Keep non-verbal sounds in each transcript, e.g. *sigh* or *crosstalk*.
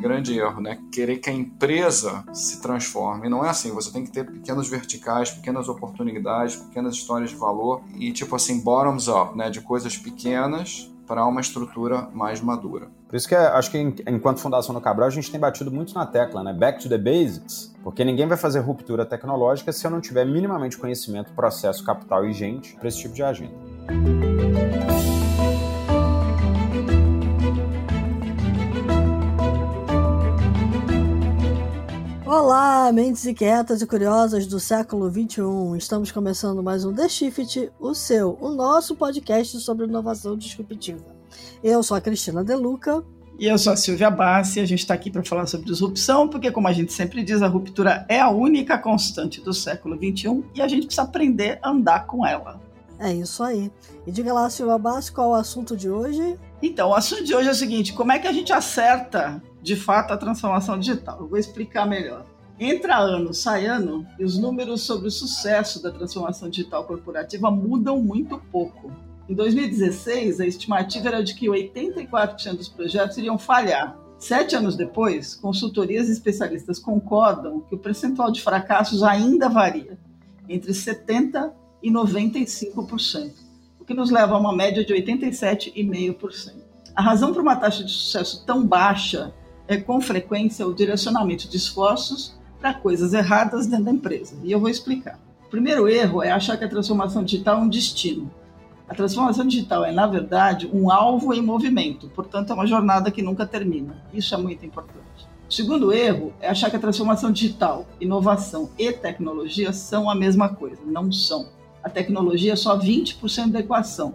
grande erro, né? Querer que a empresa se transforme. Não é assim, você tem que ter pequenos verticais, pequenas oportunidades, pequenas histórias de valor e tipo assim, bottoms up, né? De coisas pequenas para uma estrutura mais madura. Por isso que acho que enquanto Fundação do Cabral a gente tem batido muito na tecla, né? Back to the basics, porque ninguém vai fazer ruptura tecnológica se eu não tiver minimamente conhecimento, processo, capital e gente para esse tipo de agenda. Olá, mentes inquietas e curiosas do século XXI. Estamos começando mais um The Shift, o seu, o nosso podcast sobre inovação disruptiva. Eu sou a Cristina Deluca. E eu sou a Silvia Bassi, a gente está aqui para falar sobre disrupção, porque, como a gente sempre diz, a ruptura é a única constante do século XXI e a gente precisa aprender a andar com ela. É isso aí. E diga lá, Silvia Bassi, qual é o assunto de hoje? Então, o assunto de hoje é o seguinte: como é que a gente acerta de fato a transformação digital. Eu vou explicar melhor. Entra ano, sai ano, e os números sobre o sucesso da transformação digital corporativa mudam muito pouco. Em 2016, a estimativa era de que 84% dos projetos iriam falhar. Sete anos depois, consultorias e especialistas concordam que o percentual de fracassos ainda varia, entre 70% e 95%, o que nos leva a uma média de 87,5%. A razão para uma taxa de sucesso tão baixa é com frequência o direcionamento de esforços para coisas erradas dentro da empresa. E eu vou explicar. O primeiro erro é achar que a transformação digital é um destino. A transformação digital é, na verdade, um alvo em movimento, portanto, é uma jornada que nunca termina. Isso é muito importante. O segundo erro é achar que a transformação digital, inovação e tecnologia são a mesma coisa. Não são. A tecnologia é só 20% da equação.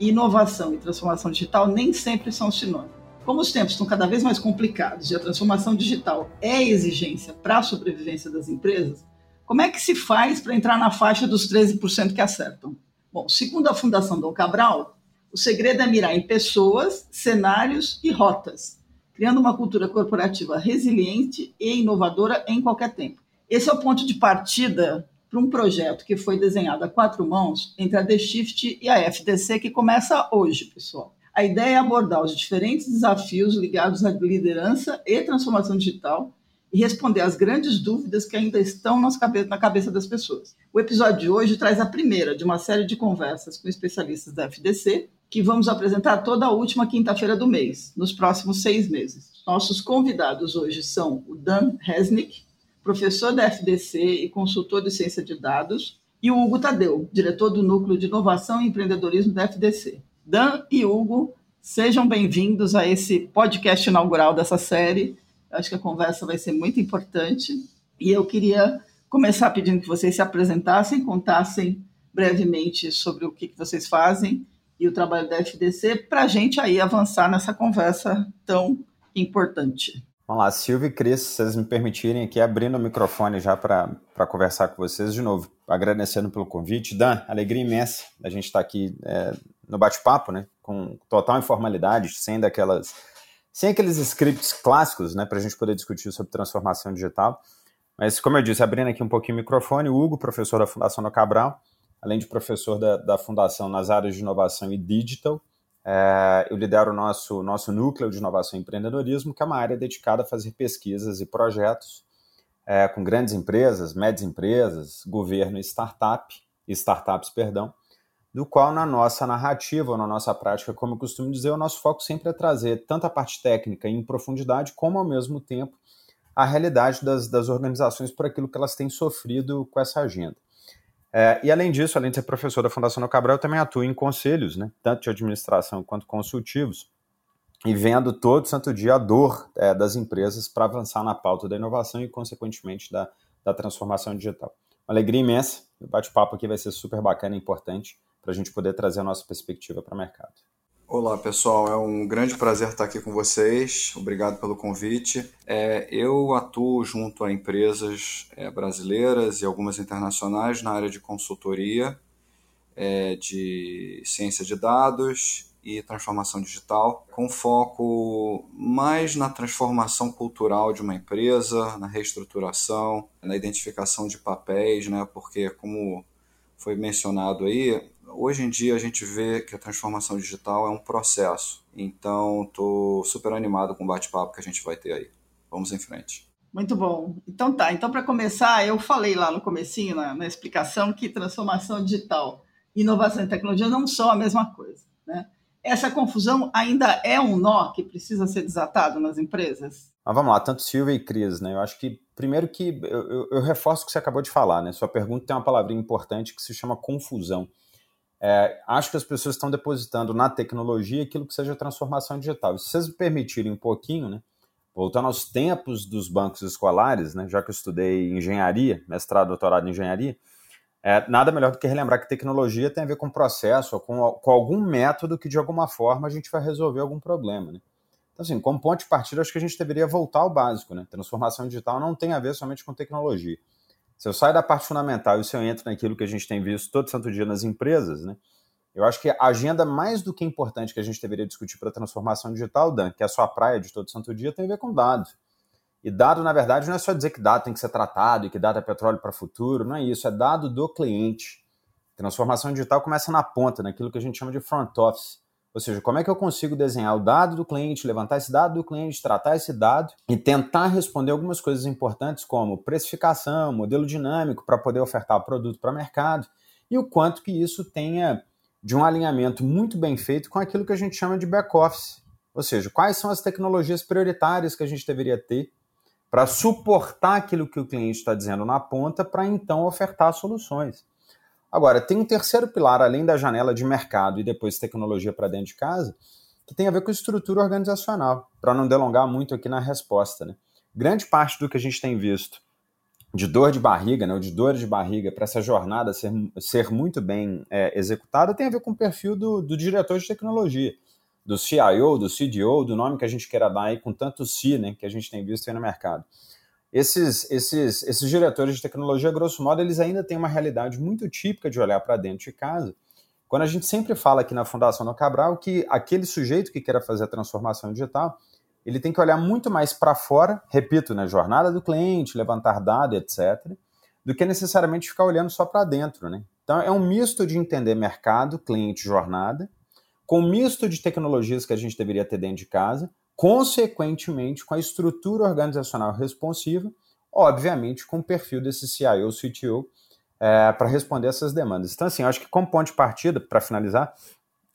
Inovação e transformação digital nem sempre são sinônimos. Como os tempos estão cada vez mais complicados e a transformação digital é exigência para a sobrevivência das empresas, como é que se faz para entrar na faixa dos 13% que acertam? Bom, segundo a Fundação Dom Cabral, o segredo é mirar em pessoas, cenários e rotas, criando uma cultura corporativa resiliente e inovadora em qualquer tempo. Esse é o ponto de partida para um projeto que foi desenhado a quatro mãos entre a The Shift e a FDC, que começa hoje, pessoal. A ideia é abordar os diferentes desafios ligados à liderança e transformação digital e responder às grandes dúvidas que ainda estão na cabeça das pessoas. O episódio de hoje traz a primeira de uma série de conversas com especialistas da FDC, que vamos apresentar toda a última quinta-feira do mês, nos próximos seis meses. Nossos convidados hoje são o Dan Resnick, professor da FDC e consultor de ciência de dados, e o Hugo Tadeu, diretor do Núcleo de Inovação e Empreendedorismo da FDC. Dan e Hugo, sejam bem-vindos a esse podcast inaugural dessa série. Eu acho que a conversa vai ser muito importante e eu queria começar pedindo que vocês se apresentassem, contassem brevemente sobre o que, que vocês fazem e o trabalho da FDC para a gente aí avançar nessa conversa tão importante. Vamos lá, Silvio e Cris, se vocês me permitirem aqui, abrindo o microfone já para conversar com vocês de novo, agradecendo pelo convite. Dan, alegria imensa a gente estar tá aqui é, no bate-papo, né? Com total informalidade, sem daquelas. sem aqueles scripts clássicos, né? Para a gente poder discutir sobre transformação digital. Mas, como eu disse, abrindo aqui um pouquinho o microfone, o Hugo, professor da Fundação no Cabral, além de professor da, da Fundação nas áreas de inovação e digital, é, eu lidero o nosso, nosso núcleo de inovação e empreendedorismo, que é uma área dedicada a fazer pesquisas e projetos é, com grandes empresas, médias empresas, governo e startup, startups, perdão, do qual na nossa narrativa, ou na nossa prática, como eu costumo dizer, o nosso foco sempre é trazer tanto a parte técnica em profundidade, como ao mesmo tempo a realidade das, das organizações por aquilo que elas têm sofrido com essa agenda. É, e além disso, além de ser professor da Fundação do Cabral, eu também atuo em conselhos, né, tanto de administração quanto consultivos, e vendo todo santo dia a dor é, das empresas para avançar na pauta da inovação e, consequentemente, da, da transformação digital. Uma alegria imensa, o bate-papo aqui vai ser super bacana e importante para a gente poder trazer a nossa perspectiva para o mercado. Olá pessoal, é um grande prazer estar aqui com vocês. Obrigado pelo convite. É, eu atuo junto a empresas é, brasileiras e algumas internacionais na área de consultoria, é, de ciência de dados e transformação digital, com foco mais na transformação cultural de uma empresa, na reestruturação, na identificação de papéis, né? Porque como foi mencionado aí, hoje em dia a gente vê que a transformação digital é um processo. Então, estou super animado com o bate-papo que a gente vai ter aí. vamos em frente. Muito bom. Então tá. Então para começar, eu falei lá no comecinho na, na, explicação que transformação digital, inovação e tecnologia não são a mesma coisa, né? Essa confusão ainda é um nó que precisa ser desatado nas empresas? Mas vamos lá, tanto Silvia e Cris, né? Eu acho que primeiro que eu, eu, eu reforço o que você acabou de falar, né? Sua pergunta tem uma palavrinha importante que se chama confusão. É, acho que as pessoas estão depositando na tecnologia aquilo que seja transformação digital. E se vocês me permitirem um pouquinho, né? Voltando aos tempos dos bancos escolares, né, já que eu estudei engenharia, mestrado, doutorado em engenharia, é, nada melhor do que relembrar que tecnologia tem a ver com processo, com, com algum método que de alguma forma a gente vai resolver algum problema. Né? Então, assim, como ponto de partida, acho que a gente deveria voltar ao básico. Né? Transformação digital não tem a ver somente com tecnologia. Se eu saio da parte fundamental e se eu entro naquilo que a gente tem visto todo santo dia nas empresas, né? Eu acho que a agenda mais do que importante que a gente deveria discutir para a transformação digital, Dan, que é a sua praia de todo santo dia, tem a ver com dados. E dado, na verdade, não é só dizer que dado tem que ser tratado e que dado é petróleo para o futuro, não é isso, é dado do cliente. Transformação digital começa na ponta, naquilo que a gente chama de front office. Ou seja, como é que eu consigo desenhar o dado do cliente, levantar esse dado do cliente, tratar esse dado e tentar responder algumas coisas importantes como precificação, modelo dinâmico para poder ofertar o produto para o mercado e o quanto que isso tenha de um alinhamento muito bem feito com aquilo que a gente chama de back-office. Ou seja, quais são as tecnologias prioritárias que a gente deveria ter para suportar aquilo que o cliente está dizendo na ponta, para então ofertar soluções. Agora, tem um terceiro pilar, além da janela de mercado e depois tecnologia para dentro de casa, que tem a ver com estrutura organizacional, para não delongar muito aqui na resposta. Né? Grande parte do que a gente tem visto de dor de barriga, né, ou de dor de barriga para essa jornada ser, ser muito bem é, executada tem a ver com o perfil do, do, diretor de tecnologia, do CIO, do CDO, do nome que a gente queira dar aí, com tanto C né, que a gente tem visto aí no mercado. Esses, esses, esses diretores de tecnologia, grosso modo, eles ainda têm uma realidade muito típica de olhar para dentro de casa, quando a gente sempre fala aqui na Fundação do Cabral que aquele sujeito que queira fazer a transformação digital, ele tem que olhar muito mais para fora, repito, na né, jornada do cliente, levantar dados, etc., do que necessariamente ficar olhando só para dentro. Né? Então, é um misto de entender mercado, cliente, jornada, com um misto de tecnologias que a gente deveria ter dentro de casa, consequentemente, com a estrutura organizacional responsiva, obviamente, com o perfil desse CIO, CTO, é, para responder essas demandas. Então, assim, eu acho que como ponto de partida, para finalizar,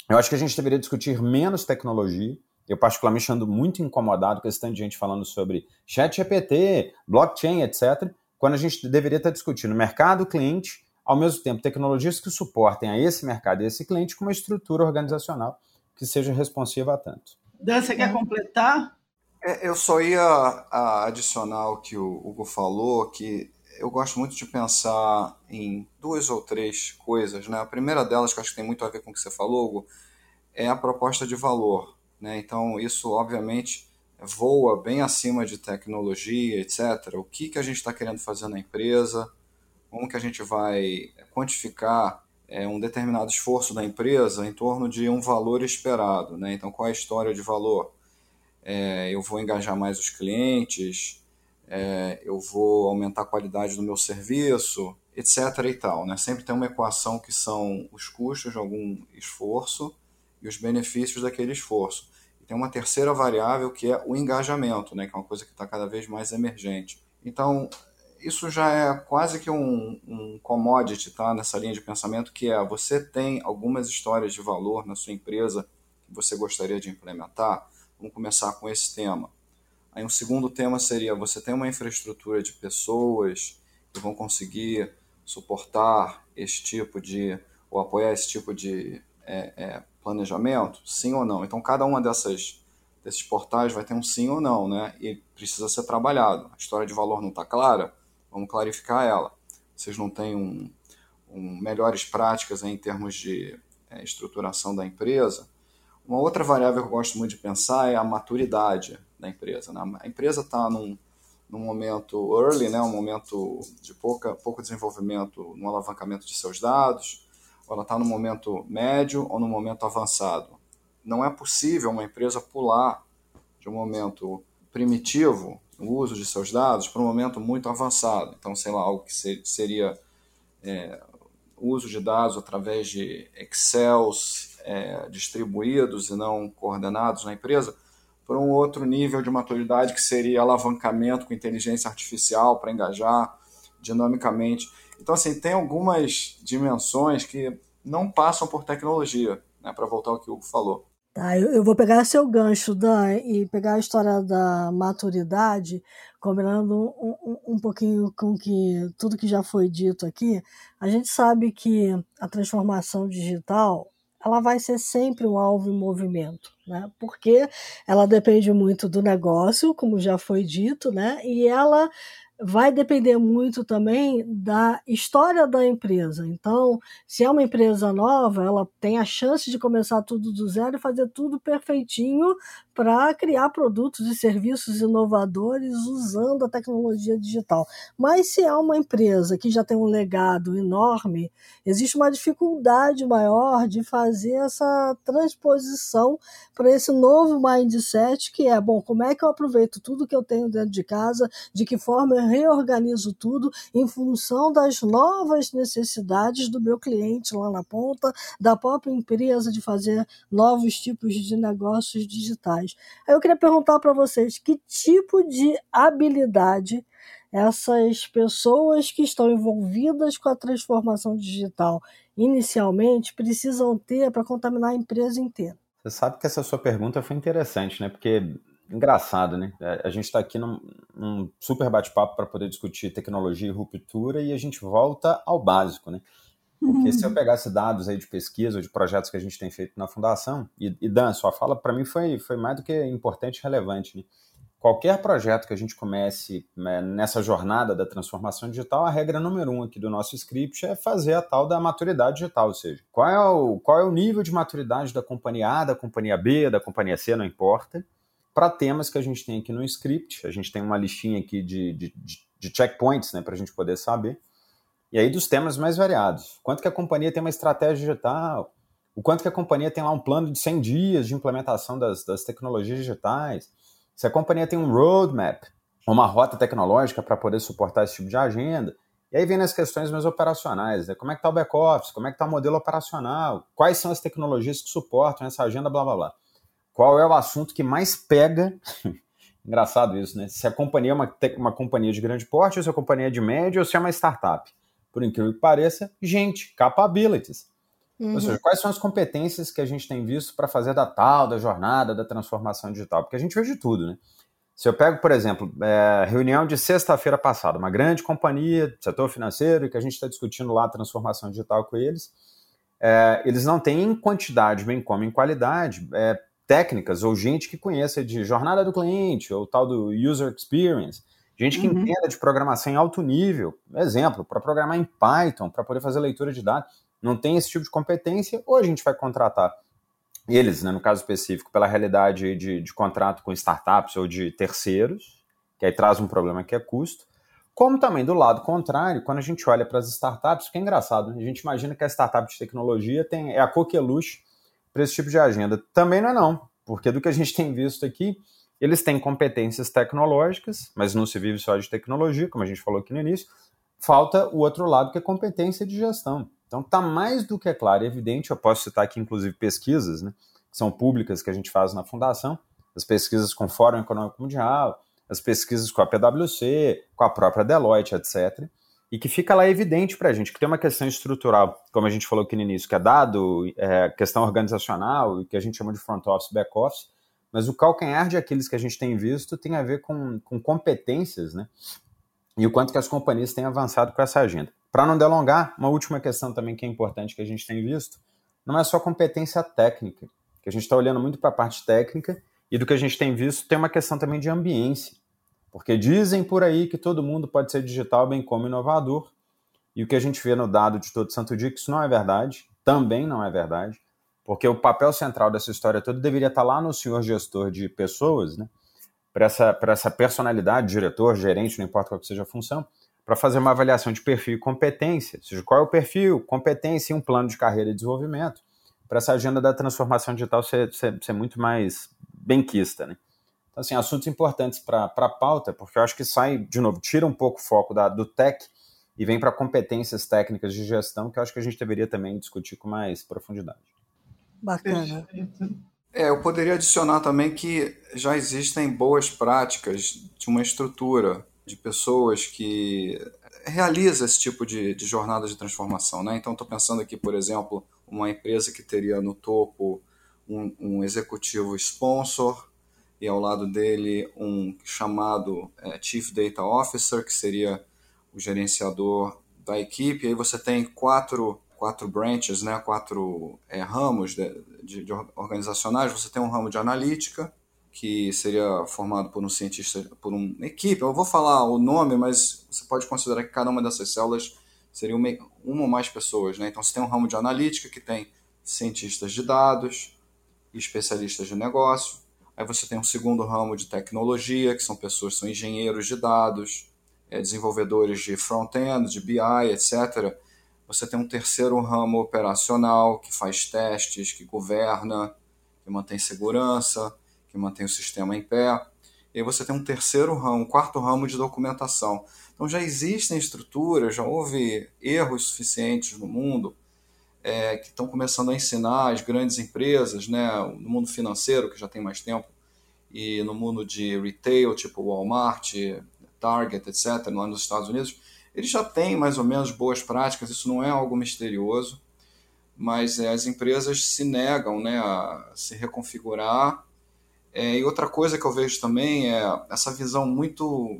eu acho que a gente deveria discutir menos tecnologia, eu, particularmente, ando muito incomodado com esse tanto de gente falando sobre chat GPT, blockchain, etc., quando a gente deveria estar discutindo mercado, cliente, ao mesmo tempo tecnologias que suportem a esse mercado e esse cliente com uma estrutura organizacional que seja responsiva a tanto. Dan, você quer completar? É, eu só ia adicionar o que o Hugo falou, que eu gosto muito de pensar em duas ou três coisas. Né? A primeira delas, que eu acho que tem muito a ver com o que você falou, Hugo, é a proposta de valor. Né? Então, isso, obviamente, voa bem acima de tecnologia, etc. O que, que a gente está querendo fazer na empresa, como que a gente vai quantificar é, um determinado esforço da empresa em torno de um valor esperado. Né? Então, qual é a história de valor? É, eu vou engajar mais os clientes, é, eu vou aumentar a qualidade do meu serviço, etc. e tal. Né? Sempre tem uma equação que são os custos de algum esforço e os benefícios daquele esforço. E tem uma terceira variável que é o engajamento, né, que é uma coisa que está cada vez mais emergente. Então, isso já é quase que um, um commodity tá, nessa linha de pensamento, que é você tem algumas histórias de valor na sua empresa que você gostaria de implementar. Vamos começar com esse tema. Aí um segundo tema seria você tem uma infraestrutura de pessoas que vão conseguir suportar esse tipo de ou apoiar esse tipo de é, é, planejamento? Sim ou não? Então, cada uma dessas desses portais vai ter um sim ou não, né? E precisa ser trabalhado. A história de valor não está clara? Vamos clarificar ela. Vocês não têm um, um melhores práticas em termos de é, estruturação da empresa? Uma outra variável que eu gosto muito de pensar é a maturidade da empresa. Né? A empresa está num, num momento early, né? um momento de pouca, pouco desenvolvimento no alavancamento de seus dados, ou ela está no momento médio ou no momento avançado. Não é possível uma empresa pular de um momento primitivo no uso de seus dados para um momento muito avançado. Então, sei lá, algo que seria é, uso de dados através de Excels é, distribuídos e não coordenados na empresa, para um outro nível de maturidade que seria alavancamento com inteligência artificial para engajar dinamicamente. Então, assim, tem algumas dimensões que não passam por tecnologia, né, para voltar ao que o Hugo falou. Tá, eu, eu vou pegar seu gancho, Dan, e pegar a história da maturidade, combinando um, um, um pouquinho com que tudo que já foi dito aqui. A gente sabe que a transformação digital ela vai ser sempre um alvo em movimento, né? Porque ela depende muito do negócio, como já foi dito, né? E ela vai depender muito também da história da empresa. Então, se é uma empresa nova, ela tem a chance de começar tudo do zero e fazer tudo perfeitinho para criar produtos e serviços inovadores usando a tecnologia digital. Mas se é uma empresa que já tem um legado enorme, existe uma dificuldade maior de fazer essa transposição para esse novo mindset que é, bom, como é que eu aproveito tudo que eu tenho dentro de casa, de que forma eu reorganizo tudo em função das novas necessidades do meu cliente lá na ponta, da própria empresa de fazer novos tipos de negócios digitais. Aí eu queria perguntar para vocês que tipo de habilidade essas pessoas que estão envolvidas com a transformação digital inicialmente precisam ter para contaminar a empresa inteira. Você sabe que essa sua pergunta foi interessante, né? Porque engraçado, né? A gente está aqui num, num super bate-papo para poder discutir tecnologia e ruptura e a gente volta ao básico, né? Porque se eu uhum. pegasse dados aí de pesquisa ou de projetos que a gente tem feito na fundação, e, e Dan, sua fala para mim foi, foi mais do que importante e relevante. Né? Qualquer projeto que a gente comece né, nessa jornada da transformação digital, a regra número um aqui do nosso script é fazer a tal da maturidade digital, ou seja, qual é o, qual é o nível de maturidade da companhia A, da companhia B, da companhia C, não importa, para temas que a gente tem aqui no script. A gente tem uma listinha aqui de, de, de checkpoints né, para a gente poder saber. E aí dos temas mais variados. Quanto que a companhia tem uma estratégia digital? O quanto que a companhia tem lá um plano de 100 dias de implementação das, das tecnologias digitais? Se a companhia tem um roadmap, uma rota tecnológica para poder suportar esse tipo de agenda. E aí vem as questões mais operacionais, né? Como é que está o back-office? Como é que está o modelo operacional? Quais são as tecnologias que suportam essa agenda, blá, blá, blá. Qual é o assunto que mais pega *laughs* Engraçado isso, né? Se a companhia é uma, uma companhia de grande porte, ou se a companhia é de média, ou se é uma startup por incrível que pareça, gente, capabilities. Uhum. Ou seja, quais são as competências que a gente tem visto para fazer da tal, da jornada, da transformação digital? Porque a gente vê de tudo, né? Se eu pego, por exemplo, é, reunião de sexta-feira passada, uma grande companhia, setor financeiro, que a gente está discutindo lá a transformação digital com eles, é, eles não têm em quantidade, bem como em qualidade, é, técnicas ou gente que conheça de jornada do cliente ou tal do user experience. Gente que uhum. entenda de programação em alto nível, exemplo, para programar em Python, para poder fazer leitura de dados, não tem esse tipo de competência, ou a gente vai contratar eles, né, no caso específico, pela realidade de, de contrato com startups ou de terceiros, que aí traz um problema que é custo, como também do lado contrário, quando a gente olha para as startups, que é engraçado, né? a gente imagina que a startup de tecnologia tem, é a coqueluche para esse tipo de agenda. Também não é não, porque do que a gente tem visto aqui, eles têm competências tecnológicas, mas não se vive só de tecnologia, como a gente falou aqui no início. Falta o outro lado, que é competência de gestão. Então, está mais do que claro e evidente. Eu posso citar aqui, inclusive, pesquisas né, que são públicas que a gente faz na Fundação, as pesquisas com o Fórum Econômico Mundial, as pesquisas com a PwC, com a própria Deloitte, etc. E que fica lá evidente para a gente que tem uma questão estrutural, como a gente falou aqui no início, que é dado, é, questão organizacional, que a gente chama de front office, back office, mas o calcanhar de Aquiles que a gente tem visto tem a ver com, com competências, né? E o quanto que as companhias têm avançado com essa agenda. Para não delongar, uma última questão também que é importante que a gente tem visto, não é só competência técnica, que a gente está olhando muito para a parte técnica, e do que a gente tem visto tem uma questão também de ambiência. Porque dizem por aí que todo mundo pode ser digital, bem como inovador, e o que a gente vê no dado de todo santo dia, que isso não é verdade, também não é verdade. Porque o papel central dessa história toda deveria estar lá no senhor gestor de pessoas, né? Para essa, essa personalidade, diretor, gerente, não importa qual que seja a função, para fazer uma avaliação de perfil e competência. Ou seja, qual é o perfil, competência e um plano de carreira e desenvolvimento, para essa agenda da transformação digital ser, ser, ser muito mais benquista, né? Então, assim, assuntos importantes para a pauta, porque eu acho que sai, de novo, tira um pouco o foco da, do tech e vem para competências técnicas de gestão, que eu acho que a gente deveria também discutir com mais profundidade. Bacana. É, eu poderia adicionar também que já existem boas práticas de uma estrutura de pessoas que realiza esse tipo de, de jornada de transformação. Né? Então, estou pensando aqui, por exemplo, uma empresa que teria no topo um, um executivo sponsor e ao lado dele um chamado é, Chief Data Officer, que seria o gerenciador da equipe. E aí você tem quatro quatro branches, né, quatro é, ramos de, de, de, organizacionais. Você tem um ramo de analítica, que seria formado por um cientista, por uma equipe. Eu vou falar o nome, mas você pode considerar que cada uma dessas células seria uma, uma ou mais pessoas. Né? Então você tem um ramo de analítica que tem cientistas de dados, especialistas de negócio. Aí você tem um segundo ramo de tecnologia, que são pessoas são engenheiros de dados, é, desenvolvedores de front-end, de BI, etc você tem um terceiro ramo operacional que faz testes, que governa, que mantém segurança, que mantém o sistema em pé. E você tem um terceiro ramo, um quarto ramo de documentação. Então já existem estruturas, já houve erros suficientes no mundo é, que estão começando a ensinar as grandes empresas, né, no mundo financeiro, que já tem mais tempo, e no mundo de retail, tipo Walmart, Target, etc., lá nos Estados Unidos, ele já tem mais ou menos boas práticas, isso não é algo misterioso, mas é, as empresas se negam né, a se reconfigurar. É, e outra coisa que eu vejo também é essa visão muito,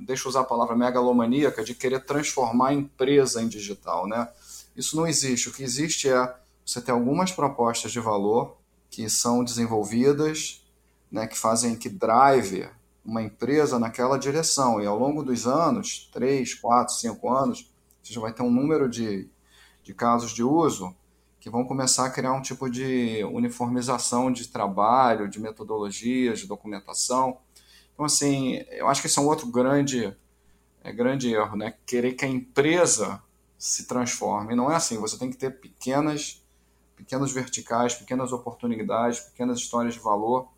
deixa eu usar a palavra megalomaníaca, de querer transformar a empresa em digital. Né? Isso não existe. O que existe é você ter algumas propostas de valor que são desenvolvidas, né, que fazem, que drive uma empresa naquela direção. E ao longo dos anos, 3, 4, 5 anos, você já vai ter um número de, de casos de uso que vão começar a criar um tipo de uniformização de trabalho, de metodologias, de documentação. Então, assim, eu acho que esse é um outro grande, é, grande erro, né? Querer que a empresa se transforme. Não é assim, você tem que ter pequenas, pequenos verticais, pequenas oportunidades, pequenas histórias de valor.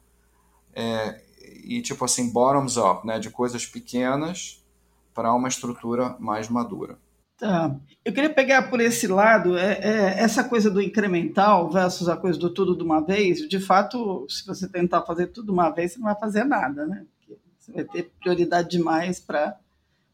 É, e tipo assim, bottoms up, né, de coisas pequenas para uma estrutura mais madura. Tá. Eu queria pegar por esse lado é, é, essa coisa do incremental versus a coisa do tudo de uma vez. De fato, se você tentar fazer tudo de uma vez, você não vai fazer nada, né? Porque você vai ter prioridade demais para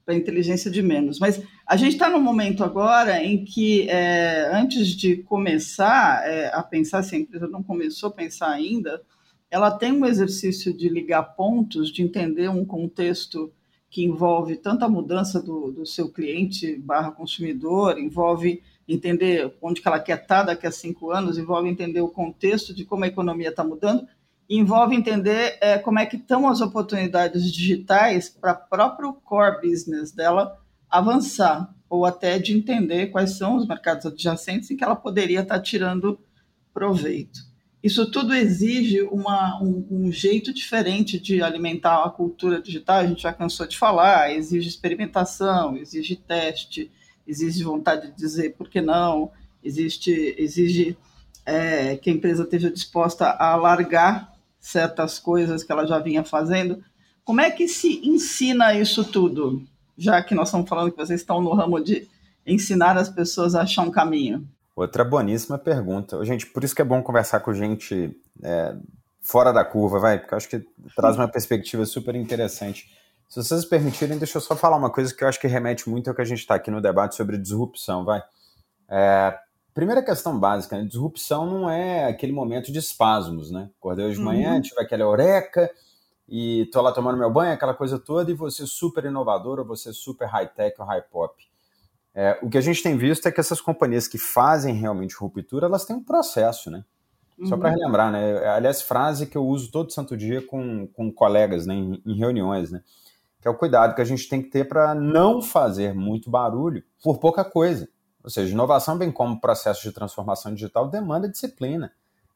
a inteligência de menos. Mas a gente está num momento agora em que, é, antes de começar é, a pensar, se a empresa não começou a pensar ainda, ela tem um exercício de ligar pontos, de entender um contexto que envolve tanto a mudança do, do seu cliente barra consumidor, envolve entender onde que ela quer estar daqui a cinco anos, envolve entender o contexto de como a economia está mudando, envolve entender é, como é que estão as oportunidades digitais para o próprio core business dela avançar, ou até de entender quais são os mercados adjacentes em que ela poderia estar tá tirando proveito. Isso tudo exige uma, um, um, jeito diferente de alimentar a cultura digital, a gente já cansou de falar, exige experimentação, exige teste, exige vontade de dizer por que não, existe, exige é, que a empresa esteja disposta a largar certas coisas que ela já vinha fazendo. Como é que se ensina isso tudo? Já que nós estamos falando que vocês estão no ramo de ensinar as pessoas a achar um caminho. Outra boníssima pergunta. Gente, por isso que é bom conversar com gente é, fora da curva, vai, porque eu acho que traz uma perspectiva super interessante. Se vocês permitirem, deixa eu só falar uma coisa que eu acho que remete muito ao que a gente está aqui no debate sobre disrupção, vai. É, primeira questão básica, né? disrupção não é aquele momento de espasmos, né? Acordei hoje de manhã, uhum. tive aquela eureka e tô lá tomando meu banho, aquela coisa toda, e você super inovador, ou você super high-tech ou high-pop. É, o que a gente tem visto é que essas companhias que fazem realmente ruptura, elas têm um processo, né? Uhum. Só para relembrar, né? Aliás, frase que eu uso todo santo dia com, com colegas né, em, em reuniões, né? Que é o cuidado que a gente tem que ter para não fazer muito barulho por pouca coisa. Ou seja, inovação, bem como processo de transformação digital, demanda disciplina.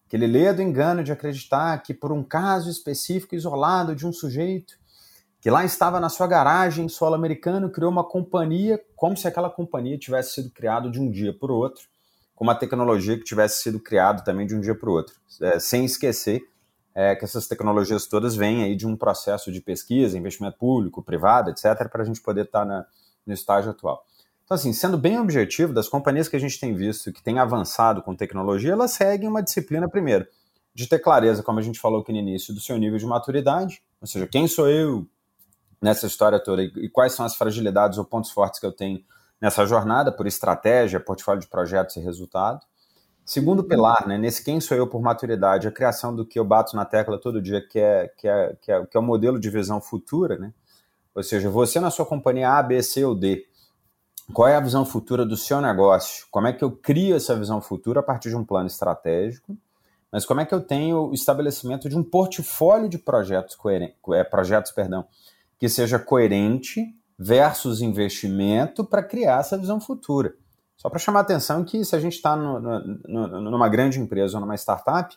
Aquele leia do engano de acreditar que por um caso específico, isolado de um sujeito, que lá estava na sua garagem, solo americano, criou uma companhia como se aquela companhia tivesse sido criada de um dia para o outro, com uma tecnologia que tivesse sido criada também de um dia para o outro, é, sem esquecer é, que essas tecnologias todas vêm aí de um processo de pesquisa, investimento público, privado, etc., para a gente poder estar tá na, no estágio atual. Então, assim, sendo bem objetivo, das companhias que a gente tem visto que têm avançado com tecnologia, elas seguem uma disciplina primeiro de ter clareza, como a gente falou aqui no início, do seu nível de maturidade, ou seja, quem sou eu nessa história toda e quais são as fragilidades ou pontos fortes que eu tenho nessa jornada por estratégia, portfólio de projetos e resultado. Segundo pilar, né, nesse quem sou eu por maturidade, a criação do que eu bato na tecla todo dia, que é, que é, que é, que é o modelo de visão futura, né? Ou seja, você na sua companhia A, B, C ou D, qual é a visão futura do seu negócio? Como é que eu crio essa visão futura a partir de um plano estratégico? Mas como é que eu tenho o estabelecimento de um portfólio de projetos, coerente, é, projetos perdão, que seja coerente versus investimento para criar essa visão futura? Só para chamar a atenção que se a gente está numa grande empresa ou numa startup,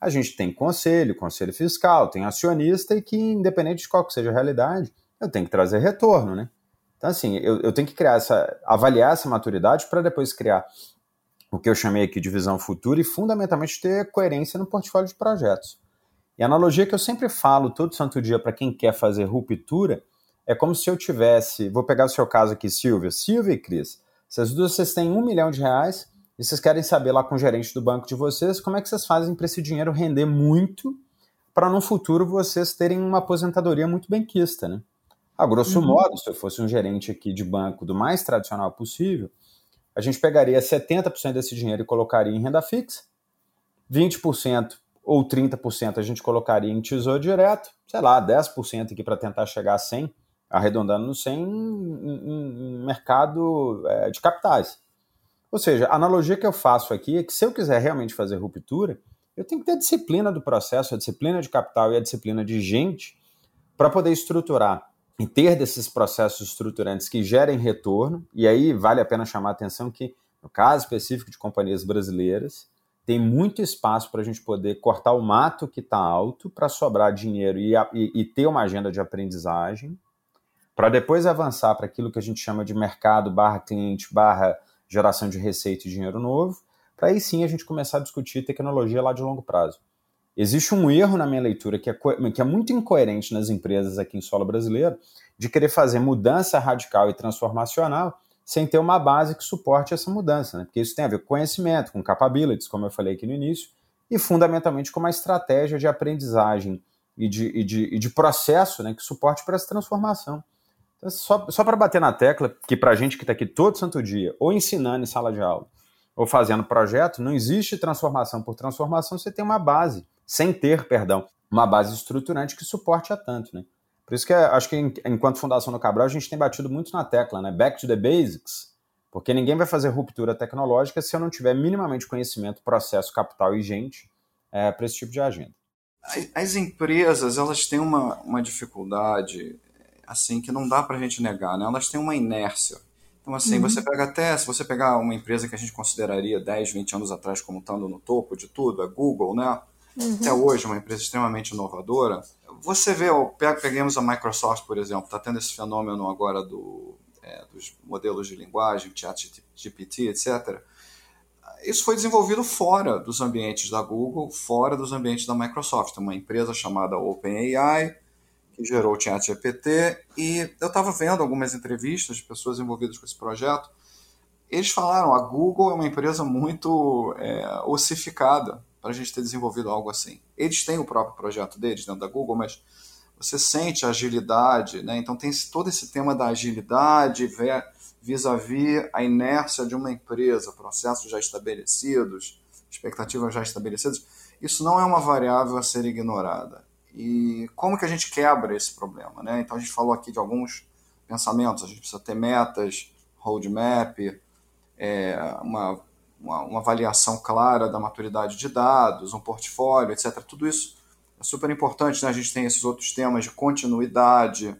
a gente tem conselho, conselho fiscal, tem acionista e que, independente de qual que seja a realidade, eu tenho que trazer retorno, né? Então, assim, eu, eu tenho que criar essa, avaliar essa maturidade para depois criar o que eu chamei aqui de visão futura e, fundamentalmente, ter coerência no portfólio de projetos. E a analogia que eu sempre falo todo santo dia para quem quer fazer ruptura é como se eu tivesse, vou pegar o seu caso aqui, Silvia, Silvia e Cris, essas duas vocês têm um milhão de reais e vocês querem saber lá com o gerente do banco de vocês como é que vocês fazem para esse dinheiro render muito para no futuro vocês terem uma aposentadoria muito bem quista, né? A grosso uhum. modo, se eu fosse um gerente aqui de banco do mais tradicional possível, a gente pegaria 70% desse dinheiro e colocaria em renda fixa, 20% ou 30% a gente colocaria em tesouro direto, sei lá, 10% aqui para tentar chegar a 100, arredondando no 100 em, em, em mercado é, de capitais. Ou seja, a analogia que eu faço aqui é que se eu quiser realmente fazer ruptura, eu tenho que ter a disciplina do processo, a disciplina de capital e a disciplina de gente para poder estruturar e ter desses processos estruturantes que gerem retorno, e aí vale a pena chamar a atenção que, no caso específico de companhias brasileiras, tem muito espaço para a gente poder cortar o mato que está alto para sobrar dinheiro e, e, e, ter uma agenda de aprendizagem, para depois avançar para aquilo que a gente chama de mercado barra cliente barra geração de receita e dinheiro novo, para aí sim a gente começar a discutir tecnologia lá de longo prazo. Existe um erro na minha leitura que é, que é muito incoerente nas empresas aqui em solo brasileiro de querer fazer mudança radical e transformacional sem ter uma base que suporte essa mudança, né? porque isso tem a ver com conhecimento, com capabilities, como eu falei aqui no início, e fundamentalmente com uma estratégia de aprendizagem e de, e de, e de processo né, que suporte para essa transformação. Então, só só para bater na tecla, que para a gente que está aqui todo santo dia, ou ensinando em sala de aula, ou fazendo projeto, não existe transformação por transformação, você tem uma base sem ter, perdão, uma base estruturante que suporte a tanto, né? Por isso que acho que enquanto Fundação do Cabral a gente tem batido muito na tecla, né? Back to the basics, porque ninguém vai fazer ruptura tecnológica se eu não tiver minimamente conhecimento, processo, capital e gente é, para esse tipo de agenda. As empresas elas têm uma, uma dificuldade assim que não dá para a gente negar, né? Elas têm uma inércia. Então assim, uhum. você pega até se você pegar uma empresa que a gente consideraria 10, 20 anos atrás como estando no topo de tudo, a Google, né? Uhum. até hoje, uma empresa extremamente inovadora. Você vê, peguemos a Microsoft, por exemplo, está tendo esse fenômeno agora do, é, dos modelos de linguagem, chat GPT, etc. Isso foi desenvolvido fora dos ambientes da Google, fora dos ambientes da Microsoft. Uma empresa chamada OpenAI, que gerou o ChatGPT, e eu estava vendo algumas entrevistas de pessoas envolvidas com esse projeto. Eles falaram: a Google é uma empresa muito é, ossificada para a gente ter desenvolvido algo assim. Eles têm o próprio projeto deles dentro da Google, mas você sente a agilidade, né? Então tem todo esse tema da agilidade vis-à-vis a inércia de uma empresa, processos já estabelecidos, expectativas já estabelecidas. Isso não é uma variável a ser ignorada. E como que a gente quebra esse problema, né? Então a gente falou aqui de alguns pensamentos, a gente precisa ter metas, roadmap, é, uma uma, uma avaliação clara da maturidade de dados, um portfólio, etc. Tudo isso é super importante. Né? A gente tem esses outros temas de continuidade,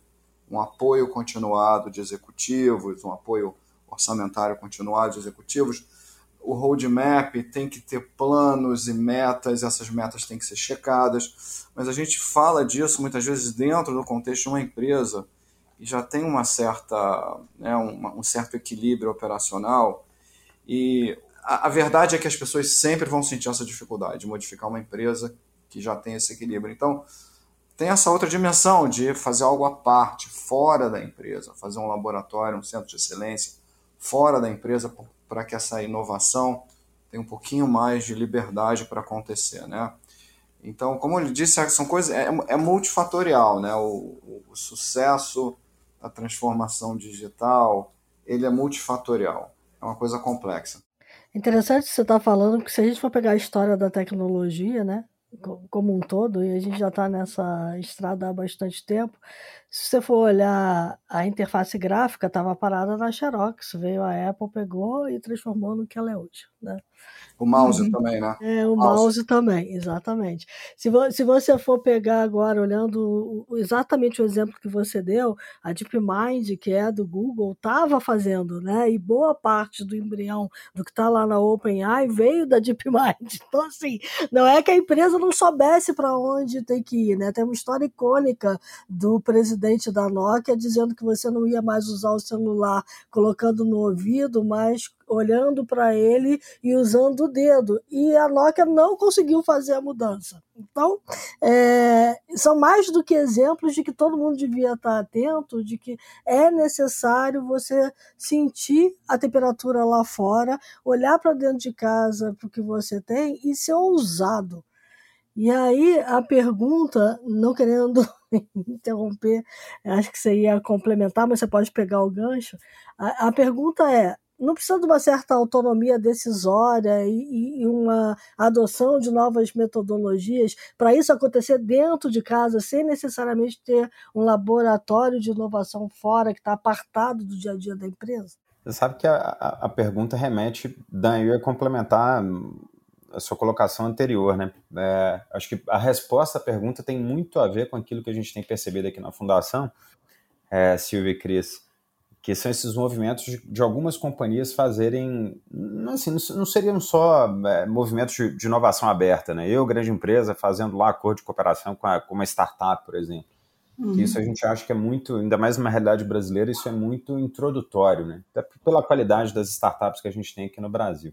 um apoio continuado de executivos, um apoio orçamentário continuado de executivos. O roadmap tem que ter planos e metas, essas metas têm que ser checadas, mas a gente fala disso muitas vezes dentro do contexto de uma empresa e já tem uma certa, né, um, um certo equilíbrio operacional e a, verdade é que as pessoas sempre vão sentir essa dificuldade de modificar uma empresa que já tem esse equilíbrio. Então, tem essa outra dimensão de fazer algo à parte, fora da empresa, fazer um laboratório, um centro de excelência fora da empresa para que essa inovação tenha um pouquinho mais de liberdade para acontecer, né? Então, como ele disse, são coisas é, é multifatorial, né? O, o, o, sucesso, a transformação digital, ele é multifatorial. É uma coisa complexa. Interessante você estar tá falando que se a gente for pegar a história da tecnologia, né? como um todo, e a gente já está nessa estrada há bastante tempo. Se você for olhar a interface gráfica, estava parada na Xerox, veio a Apple, pegou e transformou no que ela é hoje. Né? O mouse uhum. também, né? É, o mouse, mouse também, exatamente. Se, vo se você for pegar agora, olhando exatamente o exemplo que você deu, a DeepMind, que é do Google, estava fazendo, né? E boa parte do embrião do que está lá na OpenAI veio da DeepMind. *laughs* Então, assim, não é que a empresa não soubesse para onde tem que ir, né? Tem uma história icônica do presidente da Nokia dizendo que você não ia mais usar o celular colocando no ouvido, mas olhando para ele e usando o dedo. E a Nokia não conseguiu fazer a mudança. Então, é, são mais do que exemplos de que todo mundo devia estar atento, de que é necessário você sentir a temperatura lá fora, olhar para dentro de casa para o que você tem e ser ousado. E aí a pergunta, não querendo *laughs* interromper, acho que você ia complementar, mas você pode pegar o gancho. A, a pergunta é: não precisa de uma certa autonomia decisória e, e uma adoção de novas metodologias para isso acontecer dentro de casa, sem necessariamente ter um laboratório de inovação fora que está apartado do dia a dia da empresa? Você sabe que a, a, a pergunta remete, Dan, eu ia complementar a sua colocação anterior, né? É, acho que a resposta à pergunta tem muito a ver com aquilo que a gente tem percebido aqui na Fundação, é, Silvia e Cris que são esses movimentos de, de algumas companhias fazerem, assim, não, não seriam só é, movimentos de, de, inovação aberta, né? Eu, grande empresa, fazendo lá acordo de cooperação com, a, com uma startup, por exemplo. Uhum. Isso a gente acha que é muito, ainda mais numa realidade brasileira, isso é muito introdutório, né? Até pela qualidade das startups que a gente tem aqui no Brasil.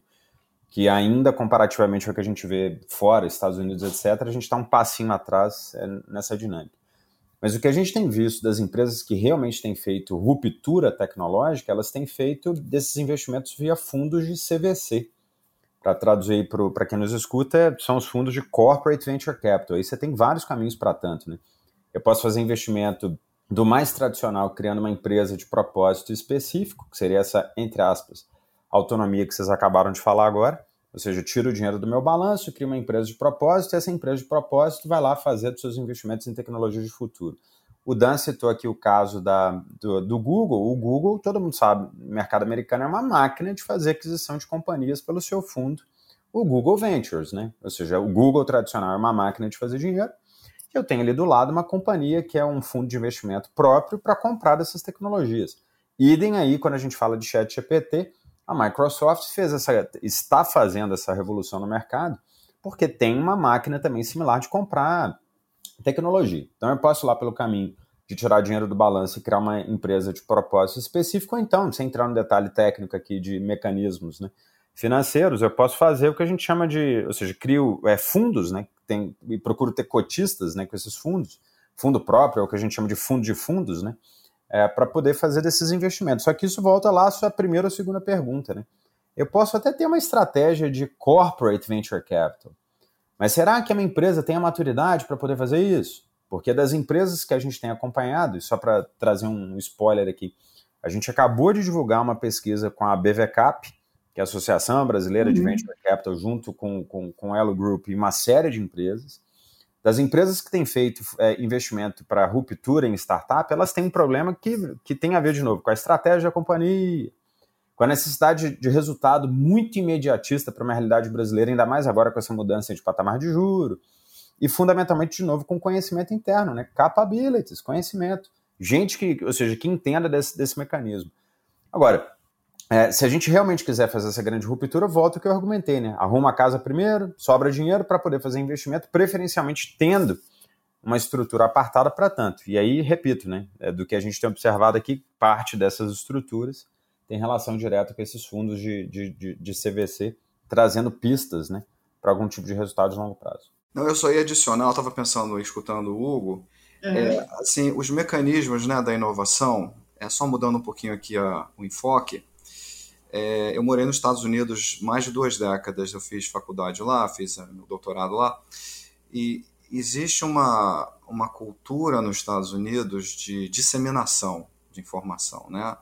Que ainda, comparativamente ao que a gente vê fora, Estados Unidos, etc., a gente está um passinho atrás é, nessa dinâmica. Mas o que a gente tem visto das empresas que realmente têm feito ruptura tecnológica, elas têm feito desses investimentos via fundos de CVC. Para traduzir para quem nos escuta, são os fundos de Corporate Venture Capital. Aí você tem vários caminhos para tanto. Né? Eu posso fazer investimento do mais tradicional, criando uma empresa de propósito específico, que seria essa, entre aspas, autonomia que vocês acabaram de falar agora. Ou seja, eu tiro o dinheiro do meu balanço, crio uma empresa de propósito, e essa empresa de propósito vai lá fazer os seus investimentos em tecnologia de futuro. O Dan citou aqui o caso da, do, do, Google. O Google, todo mundo sabe, mercado americano é uma máquina de fazer aquisição de companhias pelo seu fundo, o Google Ventures, né? Ou seja, o Google tradicional é uma máquina de fazer dinheiro. Eu tenho ali do lado uma companhia que é um fundo de investimento próprio para comprar dessas tecnologias. Idem aí quando a gente fala de chat GPT, a Microsoft fez essa, está fazendo essa revolução no mercado porque tem uma máquina também similar de comprar tecnologia. Então eu posso ir lá pelo caminho de tirar dinheiro do balanço e criar uma empresa de propósito específico, ou então, sem entrar no detalhe técnico aqui de mecanismos né, financeiros, eu posso fazer o que a gente chama de, ou seja, crio é, fundos, né, tem, e procuro ter cotistas né, com esses fundos, fundo próprio, é o que a gente chama de fundo de fundos, né, é, para poder fazer desses investimentos. Só que isso volta lá à sua primeira ou segunda pergunta. Né? Eu posso até ter uma estratégia de corporate venture capital, mas será que a minha empresa tem a maturidade para poder fazer isso? Porque das empresas que a gente tem acompanhado, e só para trazer um spoiler aqui, a gente acabou de divulgar uma pesquisa com a BVCAP, que é a Associação Brasileira uhum. de Venture Capital, junto com, com, com o Elo Group e uma série de empresas, das empresas que têm feito é, investimento para ruptura em startup, elas têm um problema que, que tem a ver, de novo, com a estratégia da companhia, com a necessidade de resultado muito imediatista para uma realidade brasileira, ainda mais agora com essa mudança de patamar de juro, e fundamentalmente, de novo, com conhecimento interno, né? capabilities, conhecimento, gente que, ou seja, que entenda desse, desse mecanismo. Agora, é, se a gente realmente quiser fazer essa grande ruptura, volta o que eu argumentei, né? Arruma a casa primeiro, sobra dinheiro para poder fazer investimento, preferencialmente tendo uma estrutura apartada para tanto. E aí, repito, né? É, do que a gente tem observado aqui, parte dessas estruturas tem relação direta com esses fundos de, de, de, de CVC, trazendo pistas, né? Para algum tipo de resultado de longo prazo. Não, eu só ia adicionar, eu estava pensando, escutando o Hugo, uhum. é, assim, os mecanismos né, da inovação, é só mudando um pouquinho aqui a, o enfoque, é, eu morei nos Estados Unidos mais de duas décadas. Eu fiz faculdade lá, fiz meu doutorado lá. E existe uma, uma cultura nos Estados Unidos de disseminação de informação, né?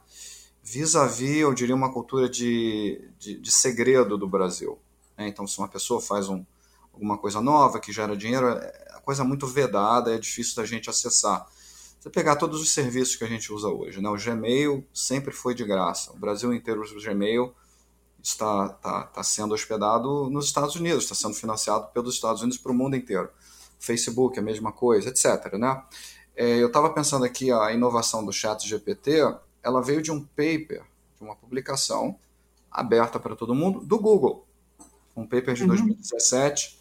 Vis-à-vis, eu diria, uma cultura de, de, de segredo do Brasil. Né? Então, se uma pessoa faz um, alguma coisa nova que gera dinheiro, é a coisa muito vedada, é difícil da gente acessar. Você pegar todos os serviços que a gente usa hoje, né? O Gmail sempre foi de graça. O Brasil inteiro usa o Gmail, está, está, está sendo hospedado nos Estados Unidos, está sendo financiado pelos Estados Unidos para o mundo inteiro. Facebook, a mesma coisa, etc. Né? É, eu estava pensando aqui, a inovação do chat GPT, ela veio de um paper, de uma publicação aberta para todo mundo, do Google. Um paper de uhum. 2017,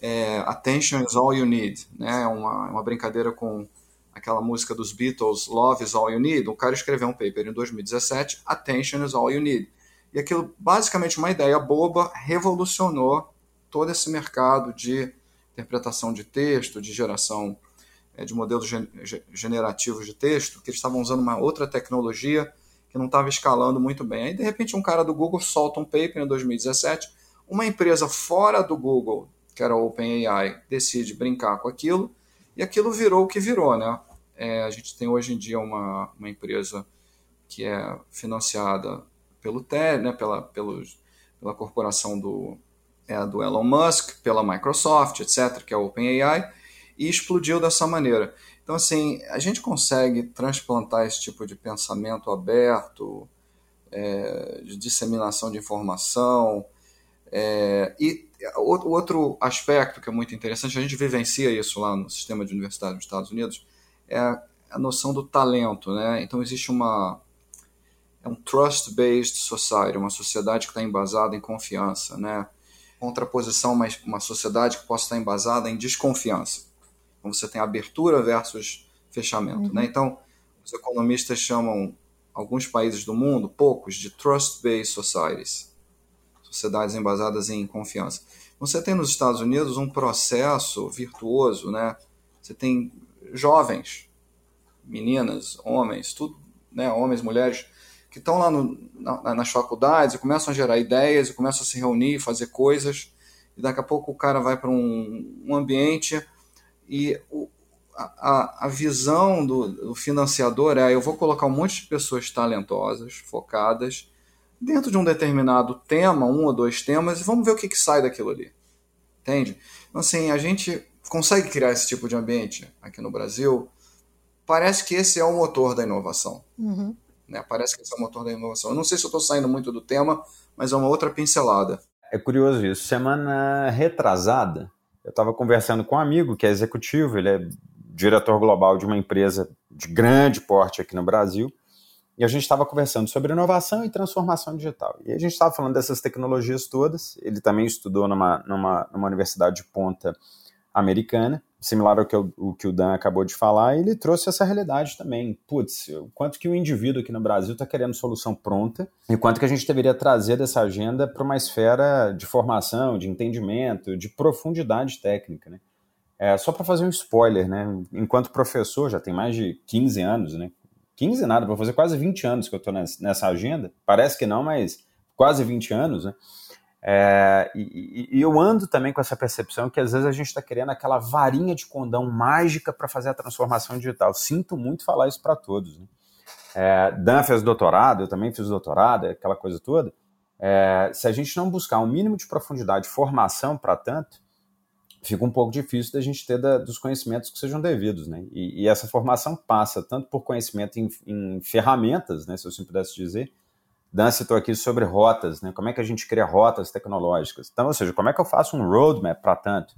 é, Attention is all you need. Né? É uma, uma brincadeira com aquela música dos Beatles, Love is all you need. O cara escreveu um paper em 2017, Attention is all you need. E aquilo, basicamente, uma ideia boba, revolucionou todo esse mercado de interpretação de texto, de geração é, de modelos generativos de texto, que eles estavam usando uma outra tecnologia que não estava escalando muito bem. Aí, de repente, um cara do Google solta um paper em 2017, uma empresa fora do Google, que era a OpenAI, decide brincar com aquilo, e aquilo virou o que virou. Né? É, a gente tem hoje em dia uma, uma empresa que é financiada pelo TED, né, pela, pela corporação do, é, do Elon Musk, pela Microsoft, etc., que é a OpenAI, e explodiu dessa maneira. Então, assim, a gente consegue transplantar esse tipo de pensamento aberto, é, de disseminação de informação. É, e o outro aspecto que é muito interessante, a gente vivencia isso lá no sistema de universidade dos Estados Unidos, é a noção do talento. Né? Então, existe uma. É um trust-based society, uma sociedade que está embasada em confiança. Né? contraposição a uma sociedade que possa estar embasada em desconfiança. Então você tem abertura versus fechamento. Uhum. Né? Então, os economistas chamam alguns países do mundo, poucos, de trust-based societies sociedades embasadas em confiança. Você tem nos Estados Unidos um processo virtuoso, né? Você tem jovens, meninas, homens, tudo, né? homens, mulheres, que estão lá no, na, nas faculdades e começam a gerar ideias e começam a se reunir, fazer coisas, e daqui a pouco o cara vai para um, um, ambiente e o, a, a visão do, do, financiador é: eu vou colocar um monte de pessoas talentosas, focadas, dentro de um determinado tema, um ou dois temas, e vamos ver o que, que sai daquilo ali. Entende? Então, assim, a gente consegue criar esse tipo de ambiente aqui no Brasil. Parece que esse é o motor da inovação. Uhum. Né? Parece que esse é o motor da inovação. Eu não sei se eu estou saindo muito do tema, mas é uma outra pincelada. É curioso isso. Semana retrasada, eu estava conversando com um amigo que é executivo, ele é diretor global de uma empresa de grande porte aqui no Brasil, e a gente estava conversando sobre inovação e transformação digital. E a gente estava falando dessas tecnologias todas. Ele também estudou numa, numa, numa universidade de ponta americana, similar ao que, o, o que o Dan acabou de falar, e ele trouxe essa realidade também. Putz, o quanto que o indivíduo aqui no Brasil está querendo solução pronta, e quanto que a gente deveria trazer dessa agenda para uma esfera de formação, de entendimento, de profundidade técnica, né? É, só para fazer um spoiler, né? Enquanto professor, já tem mais de 15 anos, né? 15 nada, vou fazer quase 20 anos que eu estou nessa agenda. Parece que não, mas quase 20 anos, né? É, e, e, eu ando também com essa percepção que às vezes a gente está querendo aquela varinha de condão mágica para fazer a transformação digital. Sinto muito falar isso para todos. Né? É, Dan fez doutorado, eu também fiz doutorado, aquela coisa toda. É, se a gente não buscar um mínimo de profundidade, formação para tanto, fica um pouco difícil da gente ter da, dos conhecimentos que sejam devidos. Né? E, e, essa formação passa tanto por conhecimento em, em ferramentas, né, se eu assim pudesse dizer, Dan citou aqui sobre rotas, né? Como é que a gente cria rotas tecnológicas? Então, ou seja, como é que eu faço um roadmap para tanto?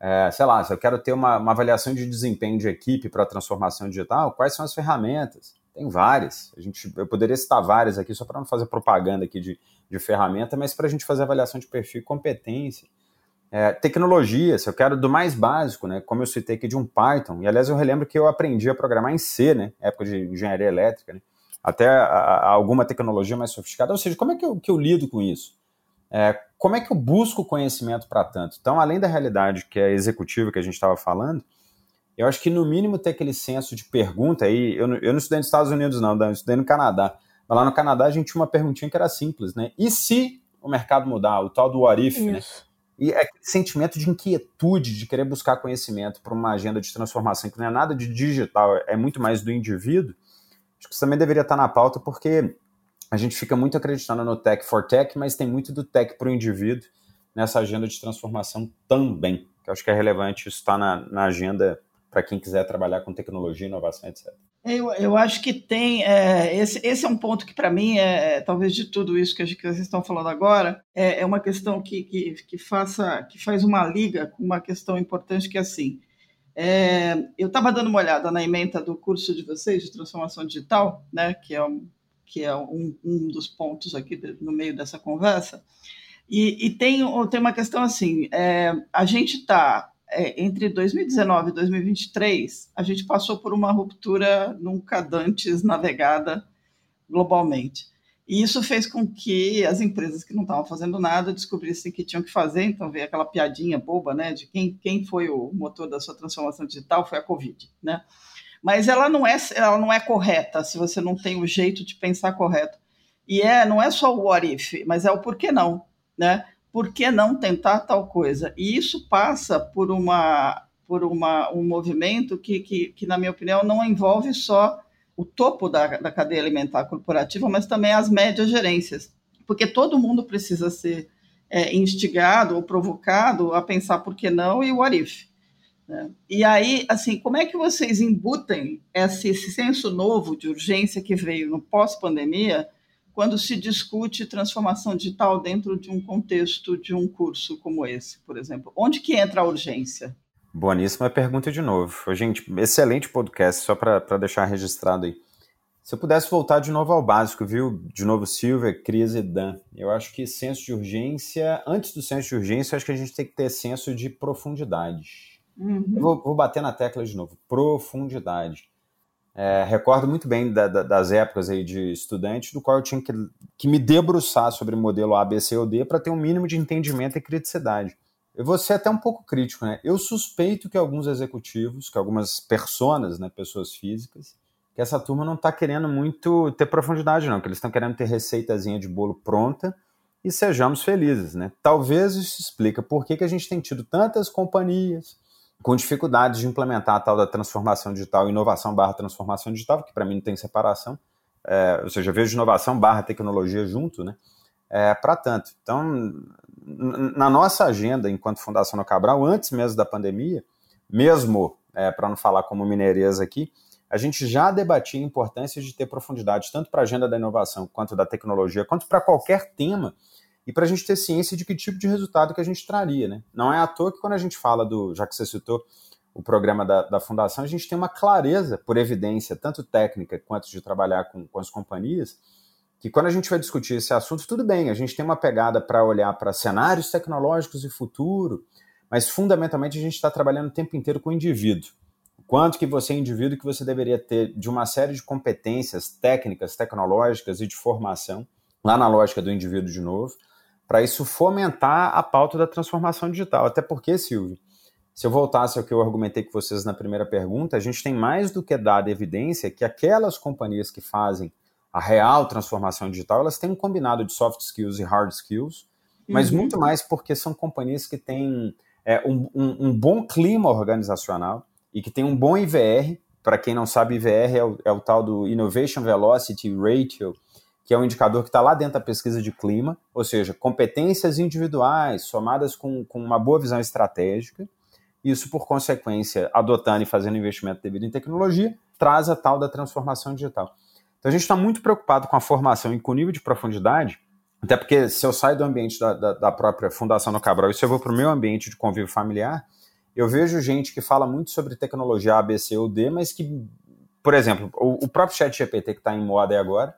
É, sei lá, se eu quero ter uma, uma avaliação de desempenho de equipe para a transformação digital, quais são as ferramentas? Tem várias. A gente, eu poderia citar várias aqui, só para não fazer propaganda aqui de, de ferramenta, mas para a gente fazer avaliação de perfil e competência. É, tecnologia, se eu quero do mais básico, né, como eu citei aqui de um Python, e aliás eu relembro que eu aprendi a programar em C, né, época de engenharia elétrica, né, até a, a alguma tecnologia mais sofisticada. Ou seja, como é que eu, que eu lido com isso? É, como é que eu busco conhecimento para tanto? Então, além da realidade que é executiva que a gente estava falando, eu acho que no mínimo ter aquele senso de pergunta aí. Eu, eu não estudei nos Estados Unidos, não, eu estudei no Canadá. Mas lá no Canadá a gente tinha uma perguntinha que era simples, né? E se o mercado mudar, o tal do what if, né? E é aquele sentimento de inquietude, de querer buscar conhecimento para uma agenda de transformação que não é nada de digital, é muito mais do indivíduo, acho que isso também deveria estar na pauta, porque a gente fica muito acreditando no tech for tech, mas tem muito do tech para o indivíduo nessa agenda de transformação também. Que eu acho que é relevante isso estar tá na, na agenda para quem quiser trabalhar com tecnologia, inovação, etc. Eu, eu acho que tem. É, esse, esse é um ponto que, para mim, é, é, talvez de tudo isso que, que vocês estão falando agora, é, é uma questão que, que, que, faça, que faz uma liga com uma questão importante que é assim. É, eu estava dando uma olhada na ementa do curso de vocês de transformação digital, né, que é, um, que é um, um dos pontos aqui no meio dessa conversa, e, e tem, tem uma questão assim: é, a gente está é, entre 2019 e 2023, a gente passou por uma ruptura nunca antes navegada globalmente. E isso fez com que as empresas que não estavam fazendo nada descobrissem que tinham que fazer, então veio aquela piadinha boba, né, de quem, quem foi o motor da sua transformação digital foi a Covid, né? Mas ela não é ela não é correta se você não tem o jeito de pensar correto. E é não é só o what if, mas é o porquê não, né? Por que não tentar tal coisa? E isso passa por, uma, por uma, um movimento que, que, que, na minha opinião, não envolve só o topo da, da cadeia alimentar corporativa, mas também as médias gerências, porque todo mundo precisa ser é, instigado ou provocado a pensar por que não e o what if. Né? E aí, assim, como é que vocês embutem esse, esse senso novo de urgência que veio no pós-pandemia quando se discute transformação digital dentro de um contexto de um curso como esse, por exemplo? Onde que entra a urgência? Boníssima pergunta de novo. Gente, excelente podcast, só para deixar registrado aí. Se eu pudesse voltar de novo ao básico, viu? De novo, Silvia, Cris e Dan. Eu acho que senso de urgência, antes do senso de urgência, acho que a gente tem que ter senso de profundidade. Uhum. Eu vou, vou bater na tecla de novo. Profundidade. É, recordo muito bem da, da, das épocas aí de estudante, do qual eu tinha que, que me debruçar sobre o modelo A, B, C ou D para ter um mínimo de entendimento e criticidade. Eu vou ser até um pouco crítico, né? Eu suspeito que alguns executivos, que algumas personas, né, pessoas físicas, que essa turma não está querendo muito ter profundidade, não, que eles estão querendo ter receitazinha de bolo pronta e sejamos felizes, né? Talvez isso explica por que, que a gente tem tido tantas companhias, com dificuldades de implementar a tal da transformação digital, inovação barra transformação digital, que para mim não tem separação, é, ou seja, vejo inovação barra tecnologia junto, né? É, para tanto. Então, na nossa agenda, enquanto Fundação no Cabral, antes mesmo da pandemia, mesmo, é, para não falar como mineireza aqui, a gente já debatia a importância de ter profundidade, tanto para a agenda da inovação, quanto da tecnologia, quanto para qualquer tema e para a gente ter ciência de que tipo de resultado que a gente traria. Né? Não é à toa que quando a gente fala do, já que você citou o programa da, da fundação, a gente tem uma clareza, por evidência, tanto técnica quanto de trabalhar com, com as companhias, que quando a gente vai discutir esse assunto, tudo bem, a gente tem uma pegada para olhar para cenários tecnológicos e futuro, mas fundamentalmente a gente está trabalhando o tempo inteiro com o indivíduo. Quanto que você é indivíduo que você deveria ter de uma série de competências técnicas, tecnológicas e de formação, lá na lógica do indivíduo de novo, para isso fomentar a pauta da transformação digital. Até porque, Silvio, se eu voltasse ao que eu argumentei com vocês na primeira pergunta, a gente tem mais do que dado evidência que aquelas companhias que fazem a real transformação digital, elas têm um combinado de soft skills e hard skills, mas uhum. muito mais porque são companhias que têm é, um, um, um, bom clima organizacional e que têm um bom IVR. Para quem não sabe, IVR é o, é o tal do Innovation Velocity Ratio, que é um indicador que está lá dentro da pesquisa de clima, ou seja, competências individuais somadas com, com uma boa visão estratégica, isso, por consequência, adotando e fazendo investimento devido em tecnologia, traz a tal da transformação digital. Então a gente está muito preocupado com a formação e com o nível de profundidade, até porque se eu saio do ambiente da, da, da própria Fundação no Cabral e se eu vou para o meu ambiente de convívio familiar, eu vejo gente que fala muito sobre tecnologia A, B, C ou D, mas que, por exemplo, o, o próprio chat GPT que está em moda aí agora,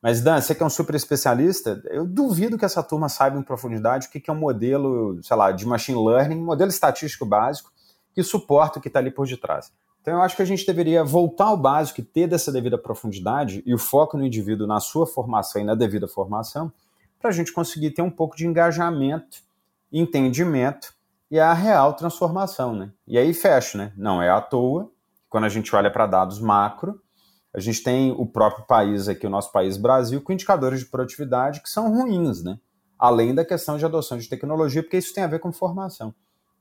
mas, Dan, você que é um super especialista, eu duvido que essa turma saiba em profundidade o que é um modelo, sei lá, de machine learning, modelo estatístico básico, que suporta o que está ali por detrás. Então, eu acho que a gente deveria voltar ao básico e ter dessa devida profundidade e o foco no indivíduo na sua formação e na devida formação, para a gente conseguir ter um pouco de engajamento, entendimento e a real transformação. Né? E aí fecha, né? Não é à toa, quando a gente olha para dados macro, a gente tem o próprio país aqui, o nosso país Brasil, com indicadores de produtividade que são ruins, né? além da questão de adoção de tecnologia, porque isso tem a ver com formação.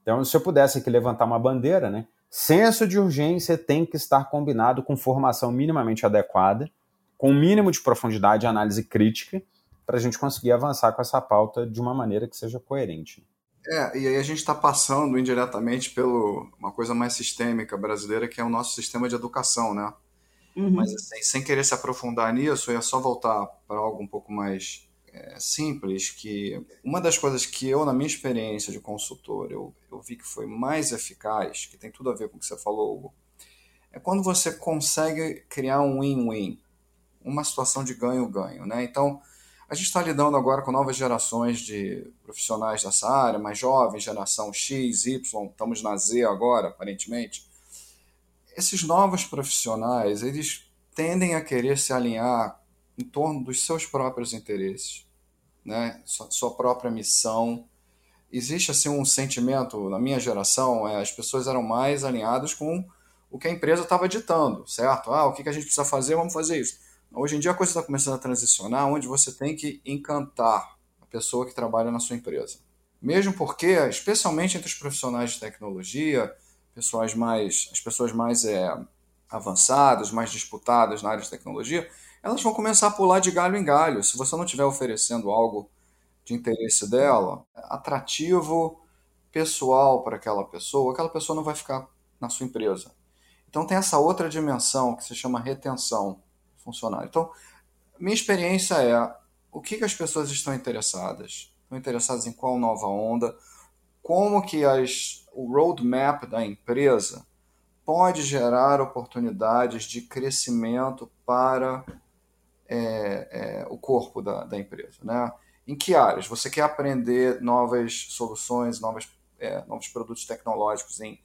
Então, se eu pudesse aqui levantar uma bandeira, né? Senso de urgência tem que estar combinado com formação minimamente adequada, com o um mínimo de profundidade e análise crítica, para a gente conseguir avançar com essa pauta de uma maneira que seja coerente. É, e aí a gente está passando indiretamente pelo uma coisa mais sistêmica brasileira, que é o nosso sistema de educação, né? Uhum. Mas assim, sem querer se aprofundar nisso, eu ia só voltar para algo um pouco mais é, simples, que uma das coisas que eu, na minha experiência de consultor, eu, eu vi que foi mais eficaz, que tem tudo a ver com o que você falou, Hugo, é quando você consegue criar um win-win, uma situação de ganho-ganho, né? Então, a gente está lidando agora com novas gerações de profissionais dessa área, mais jovens, geração X, Y, estamos na Z agora, aparentemente. Esses novos profissionais, eles tendem a querer se alinhar em torno dos seus próprios interesses, né? sua, própria missão. Existe assim um sentimento, na minha geração, é, as pessoas eram mais alinhadas com o que a empresa estava ditando, certo? Ah, o que a gente precisa fazer, vamos fazer isso Hoje em dia a coisa está começando a transicionar, onde você tem que encantar a pessoa que trabalha na sua empresa. Mesmo porque, especialmente entre os profissionais de tecnologia, pessoas mais, as pessoas mais é, avançadas, mais disputadas na área de tecnologia, elas vão começar a pular de galho em galho. Se você não estiver oferecendo algo de interesse dela, atrativo, pessoal para aquela pessoa, aquela pessoa não vai ficar na sua empresa. Então tem essa outra dimensão que se chama retenção funcionário. Então, minha experiência é o que, que as pessoas estão interessadas? Estão interessadas em qual nova onda? Como que as, o roadmap da empresa pode gerar oportunidades de crescimento para é, é, o corpo da, da, empresa, né? Em que áreas? Você quer aprender novas soluções, novas, é, novos produtos tecnológicos em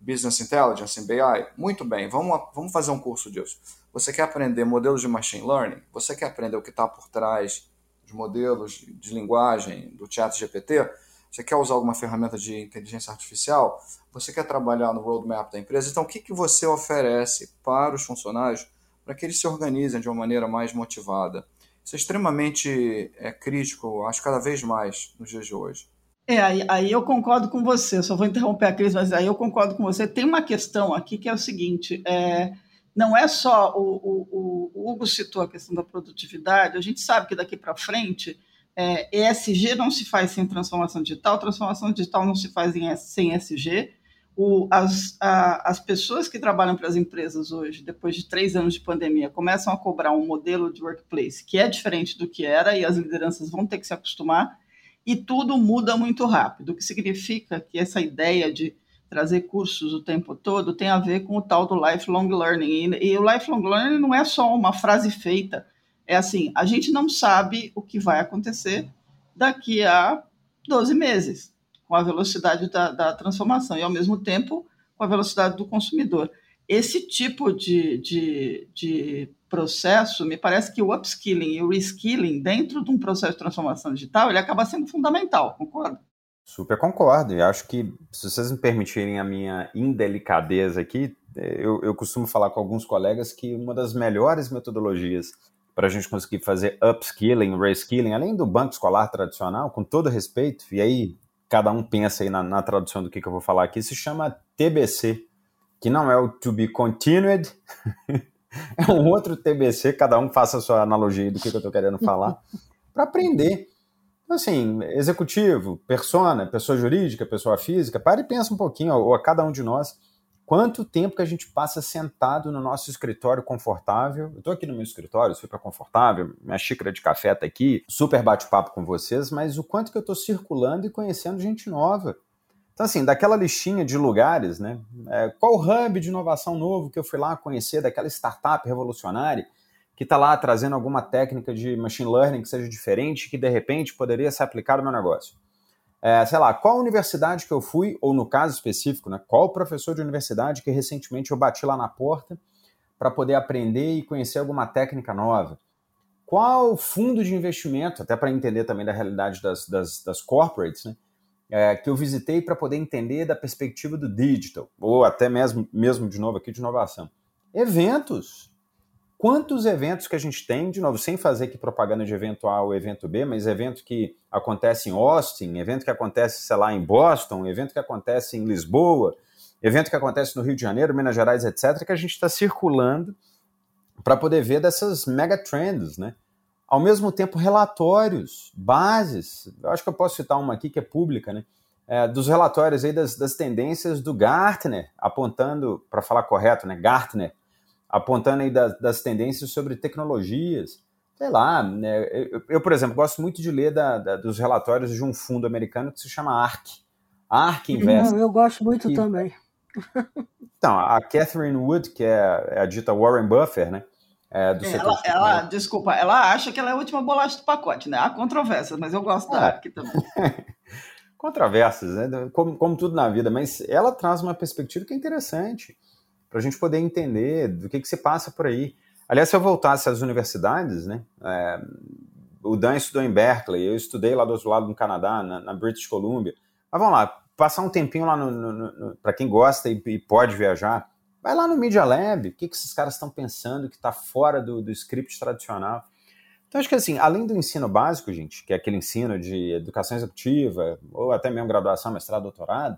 Business Intelligence, em BI? Muito bem, vamos, vamos fazer um curso disso. Você quer aprender modelos de machine learning? Você quer aprender o que está por trás de modelos de linguagem do chat GPT? Você quer usar alguma ferramenta de inteligência artificial? Você quer trabalhar no roadmap da empresa? Então, o que, que você oferece para os funcionários para que eles se organizem de uma maneira mais motivada? Isso é extremamente é, crítico, acho cada vez mais nos dias de hoje. É, aí, aí, eu concordo com você, só vou interromper a Cris, mas aí eu concordo com você. Tem uma questão aqui que é o seguinte: é, não é só o, o, o, Hugo citou a questão da produtividade, a gente sabe que daqui para frente é, ESG não se faz sem transformação digital, transformação digital não se faz em, sem ESG. O, as, a, as pessoas que trabalham para as empresas hoje, depois de três anos de pandemia, começam a cobrar um modelo de workplace que é diferente do que era e as lideranças vão ter que se acostumar e tudo muda muito rápido, o que significa que essa ideia de trazer cursos o tempo todo tem a ver com o tal do lifelong learning. E, e, o lifelong learning não é só uma frase feita. É assim, a gente não sabe o que vai acontecer daqui a 12 meses, com a velocidade da, da transformação, e ao mesmo tempo com a velocidade do consumidor. Esse tipo de, de, de processo, me parece que o upskilling e o reskilling dentro de um processo de transformação digital, ele acaba sendo fundamental, concorda? Super concordo, e acho que, se vocês me permitirem a minha indelicadeza aqui, eu, eu costumo falar com alguns colegas que uma das melhores metodologias para a gente conseguir fazer upskilling, reskilling, além do banco escolar tradicional, com todo respeito, e aí cada um pensa aí na, na tradução do que, que eu vou falar aqui, se chama TBC, que não é o To Be Continued, *laughs* é um outro TBC, cada um faça a sua analogia do que, que eu estou querendo falar, *laughs* para aprender. Assim, executivo, persona, pessoa jurídica, pessoa física, para e pensa um pouquinho, ou a cada um de nós, quanto tempo que a gente passa sentado no nosso escritório confortável. Eu estou aqui no meu escritório, super confortável, minha xícara de café está aqui, super bate-papo com vocês, mas o quanto que eu estou circulando e conhecendo gente nova. Então, assim, daquela listinha de lugares, né? É, qual hub de inovação novo que eu fui lá conhecer, daquela startup revolucionária? que está lá trazendo alguma técnica de machine learning que seja diferente, que de repente poderia ser aplicada no meu negócio. É, sei lá, qual universidade que eu fui, ou no caso específico, né, qual professor de universidade que recentemente eu bati lá na porta para poder aprender e conhecer alguma técnica nova. Qual fundo de investimento, até para entender também da realidade das, das, das corporates, né, é, que eu visitei para poder entender da perspectiva do digital, ou até mesmo, mesmo de novo aqui de inovação. Eventos, quantos eventos que a gente tem, de novo, sem fazer aqui propaganda de evento A ou evento B, mas evento que acontece em Austin, evento que acontece, sei lá, em Boston, evento que acontece em Lisboa, evento que acontece no Rio de Janeiro, Minas Gerais, etc., que a gente está circulando para poder ver dessas mega trends, né? Ao mesmo tempo, relatórios, bases. Eu acho que eu posso citar uma aqui que é pública, né? É, dos relatórios aí das, das tendências do Gartner, apontando, para falar correto, né? Gartner, apontando aí das, das tendências sobre tecnologias. Sei lá, né? eu, eu, por exemplo, gosto muito de ler da, da, dos relatórios de um fundo americano que se chama ARK. ARK Invest. Eu gosto muito que, também. Então, a Catherine Wood, que é, é a dita Warren Buffett, né? É, do é, ela, ela, desculpa, ela acha que ela é a última bolacha do pacote, né? Há controvérsias, mas eu gosto da é. ARK também. *laughs* Controvérsias, né? Como, como tudo na vida, mas ela traz uma perspectiva que é interessante para a gente poder entender do que, que se passa por aí. Aliás, se eu voltasse às universidades, né? É, o Dan estudou em Berkeley, eu estudei lá do outro lado do Canadá, na, na British Columbia. Mas vamos lá, passar um tempinho lá no, no, no para quem gosta e, e, pode viajar, vai lá no Media Lab, o que, que esses caras estão pensando que está fora do, do script tradicional. Então, acho que assim, além do ensino básico, gente, que é aquele ensino de educação executiva, ou até mesmo graduação, mestrado, doutorado,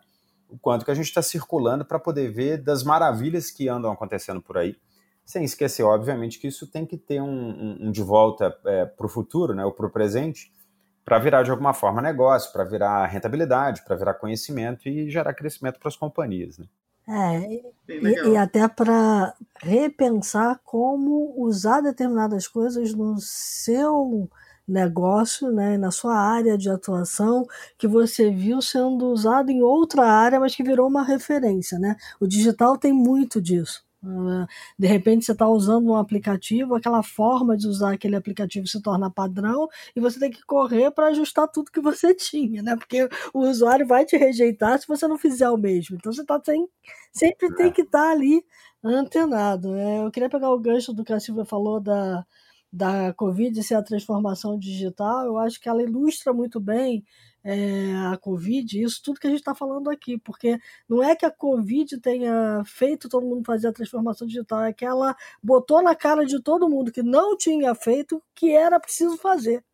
o quanto que a gente está circulando para poder ver das maravilhas que andam acontecendo por aí. Sem esquecer, obviamente, que isso tem que ter um, um, um de volta é, para o futuro, né, ou para o presente, para virar de alguma forma negócio, para virar rentabilidade, para virar conhecimento e gerar crescimento para as companhias. Né? É, e, e, até para repensar como usar determinadas coisas no seu negócio, né, na sua área de atuação, que você viu sendo usado em outra área, mas que virou uma referência. Né? O digital tem muito disso. Ah, de repente você está usando um aplicativo, aquela forma de usar aquele aplicativo se torna padrão e você tem que correr para ajustar tudo que você *laughs* tinha, né? Porque o usuário vai te rejeitar se você não fizer o mesmo. Então você tá sem, sempre tem que estar tá ali antenado. É, eu queria pegar o gancho do que a Silvia falou da, da Covid ser a transformação digital. Eu acho que ela ilustra muito bem é, a Covid, isso tudo que a gente está falando aqui, porque não é que a Covid tenha feito todo mundo fazer a transformação digital, é que ela botou na cara de todo mundo que não tinha feito que era preciso fazer.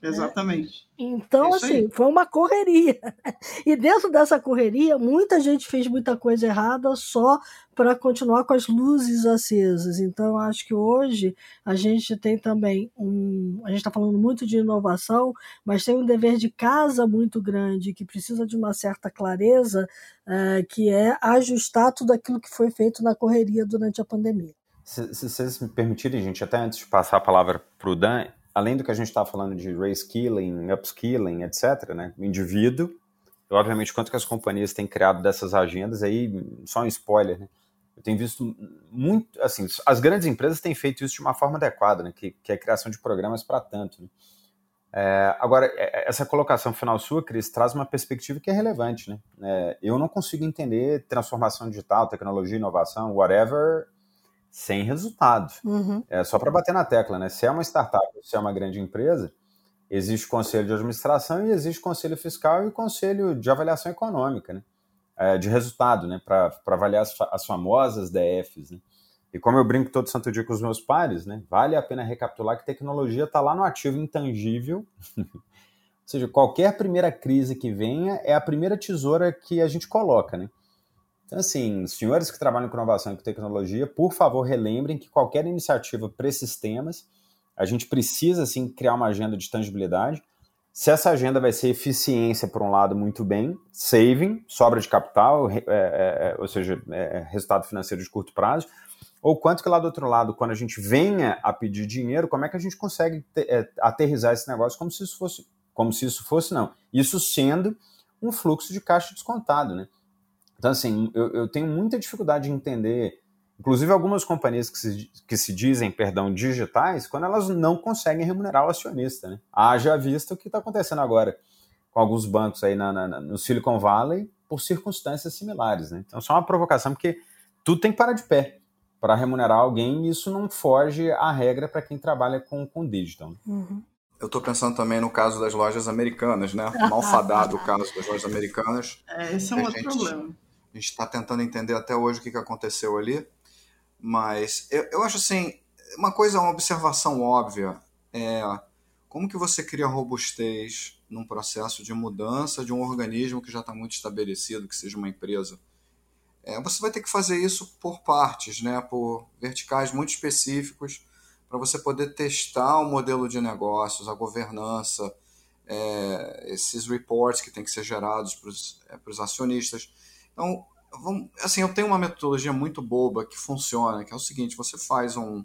Né? Exatamente. Então, assim, foi uma correria. *laughs* E dentro dessa correria, muita gente fez muita coisa errada só para continuar com as luzes acesas. Então, acho que hoje a gente tem também um. A gente está falando muito de inovação, mas tem um dever de casa muito grande, que precisa de uma certa clareza, uh, que é ajustar tudo aquilo que foi feito na correria durante a pandemia. Se, se vocês me permitirem, gente, até antes de passar a palavra para o Dan, além do que a gente está falando de reskilling, upskilling, etc., né, o indivíduo, obviamente quanto que as companhias têm criado dessas agendas, aí só um spoiler, né, eu tenho visto muito, assim, as grandes empresas têm feito isso de uma forma adequada, né, que, que é a criação de programas para tanto. Né. É, agora, é, é, essa colocação final sua, Cris, traz uma perspectiva que é relevante. Né? É, eu não consigo entender transformação digital, tecnologia, inovação, whatever, sem resultado. Uhum. É só para bater na tecla, né? Se é uma startup, se é uma grande empresa, existe conselho de administração e existe conselho fiscal e conselho de avaliação econômica, né? É, de resultado, né? Para avaliar as, as, famosas DFs, né? E como eu brinco todo santo dia com os meus pares, né? Vale a pena recapitular que tecnologia está lá no ativo intangível. *laughs* Ou seja, qualquer primeira crise que venha é a primeira tesoura que a gente coloca, né? Então, assim, senhores que trabalham com inovação e com tecnologia, por favor, relembrem que qualquer iniciativa para esses temas, a gente precisa, assim, criar uma agenda de tangibilidade. Se essa agenda vai ser eficiência, por um lado, muito bem, saving, sobra de capital, é, é, é, ou seja, é, é, resultado financeiro de curto prazo, ou quanto que lá do outro lado, quando a gente venha a pedir dinheiro, como é que a gente consegue ter, é, aterrizar esse negócio como se isso fosse, como se isso fosse, não. Isso sendo um fluxo de caixa descontado, né? Então, assim, eu, eu tenho muita dificuldade de entender, inclusive algumas companhias que se, que se dizem, perdão, digitais, quando elas não conseguem remunerar o acionista, né? Haja vista o que está acontecendo agora com alguns bancos aí na, na, no Silicon Valley por circunstâncias similares, né? Então, só uma provocação, porque tudo tem que parar de pé para remunerar alguém e isso não foge à regra para quem trabalha com, com digital. Né? Uhum. Eu estou pensando também no caso das lojas americanas, né? Malfadado o caso das lojas americanas. É, esse é um outro problema. Gente está tentando entender até hoje o que, que aconteceu ali. Mas eu, eu acho assim, uma coisa, uma observação óbvia é como que você cria robustez num processo de mudança de um organismo que já está muito estabelecido, que seja uma empresa. É, você vai ter que fazer isso por partes, né, por verticais muito específicos, para você poder testar o modelo de negócios, a governança, é, esses reports que têm que ser gerados para os é, acionistas. Então, vamos, assim, eu tenho uma metodologia muito boba que funciona, que é o seguinte: você faz um,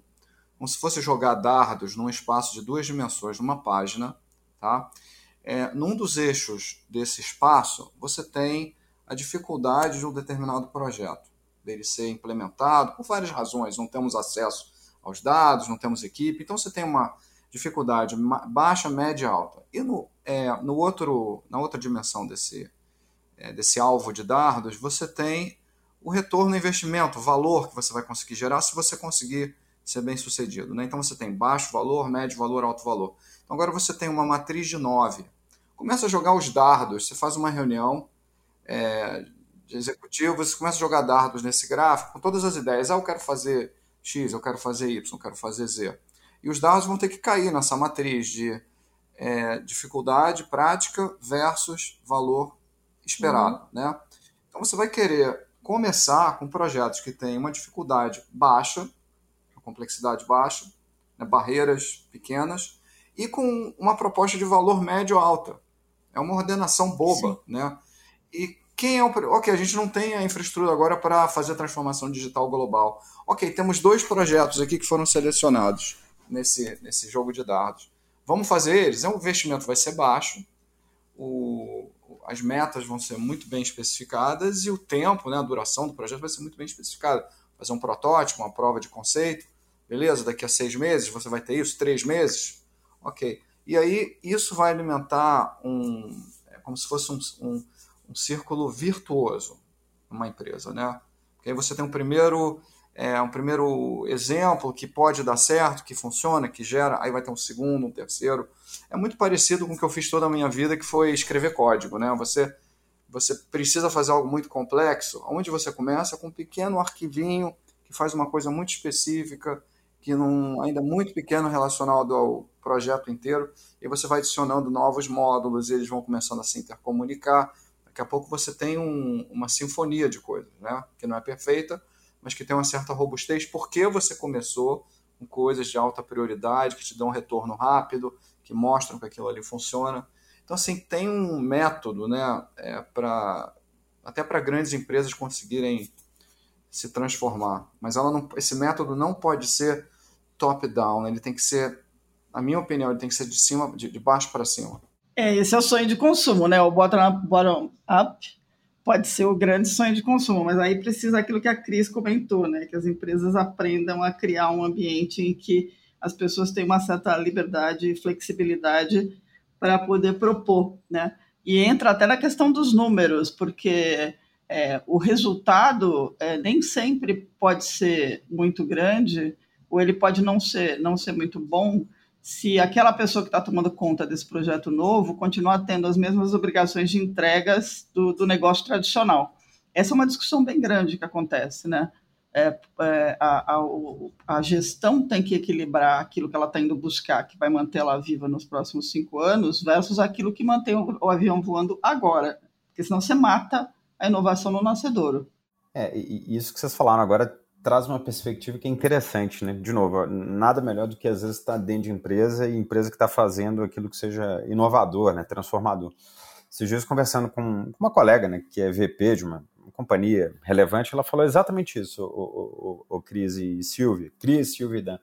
como se fosse jogar dardos num espaço de duas dimensões, numa página, tá? É, num dos eixos desse espaço, você tem a dificuldade de um determinado projeto, dele ser implementado, por várias razões, não temos acesso aos dados, não temos equipe, então você tem uma dificuldade baixa, média, alta. E no, é, no outro, na outra dimensão desse, desse alvo de dardos, você tem o retorno no investimento, o valor que você vai conseguir gerar se você conseguir ser bem sucedido. Né? Então você tem baixo valor, médio valor, alto valor. Então agora você tem uma matriz de 9. Começa a jogar os dardos, você faz uma reunião é, de executivos, você começa a jogar dardos nesse gráfico com todas as ideias. Ah, eu quero fazer X, eu quero fazer Y, eu quero fazer Z. E os dardos vão ter que cair nessa matriz de é, dificuldade prática versus valor esperado. Uhum. Né? Então você vai querer começar com projetos que têm uma dificuldade baixa, complexidade baixa, né, barreiras pequenas, e com uma proposta de valor médio alta. É uma ordenação boba. Né? E quem é o. Ok, a gente não tem a infraestrutura agora para fazer a transformação digital global. Ok, temos dois projetos aqui que foram selecionados nesse, nesse jogo de dados. Vamos fazer eles. O investimento vai ser baixo, o, as metas vão ser muito bem especificadas e o tempo, né, a duração do projeto vai ser muito bem especificada. Fazer um protótipo, uma prova de conceito, beleza? Daqui a seis meses você vai ter isso, três meses, ok. E aí isso vai alimentar um, é como se fosse um, um, um círculo virtuoso numa empresa, né? Porque aí você tem um primeiro é, um primeiro exemplo que pode dar certo, que funciona, que gera, aí vai ter um segundo, um terceiro. É muito parecido com o que eu fiz toda a minha vida, que foi escrever código, né? Você você precisa fazer algo muito complexo, onde você começa com um pequeno arquivinho que faz uma coisa muito específica, que não ainda muito pequeno relacionado ao projeto inteiro, e você vai adicionando novos módulos, e eles vão começando a se intercomunicar. Daqui a pouco você tem um, uma sinfonia de coisas, né? Que não é perfeita, mas que tem uma certa robustez, porque você começou com coisas de alta prioridade, que te dão um retorno rápido, que mostram que aquilo ali funciona. Então, assim, tem um método, né, é, para até para grandes empresas conseguirem se transformar. Mas ela não, esse método não pode ser top-down, ele tem que ser, na minha opinião, ele tem que ser de cima, de, de baixo para cima. É, esse é o sonho de consumo, né? O bottom-up bottom pode ser o grande sonho de consumo, mas aí precisa aquilo que a Cris comentou, né? Que as empresas aprendam a criar um ambiente em que as pessoas têm uma certa liberdade e flexibilidade para poder propor, né? E entra até na questão dos números, porque é, o resultado é, nem sempre pode ser muito grande, ou ele pode não ser, não ser muito bom, se aquela pessoa que está tomando conta desse projeto novo continuar tendo as mesmas obrigações de entregas do, do negócio tradicional. Essa é uma discussão bem grande que acontece, né? É, é, a, a, a, gestão tem que equilibrar aquilo que ela está indo buscar, que vai manter ela viva nos próximos cinco anos, versus aquilo que mantém o, o avião voando agora. Porque senão você mata a inovação no nascedouro. É, e isso que vocês falaram agora traz uma perspectiva que é interessante, né? De novo, nada melhor do que às vezes estar dentro de empresa e empresa que está fazendo aquilo que seja inovador, né? Transformador. Esses dias conversando com uma colega, né? Que é VP de uma, companhia relevante, ela falou exatamente isso, o, o, o Cris e Silvia, Cris, Silvia e Dan.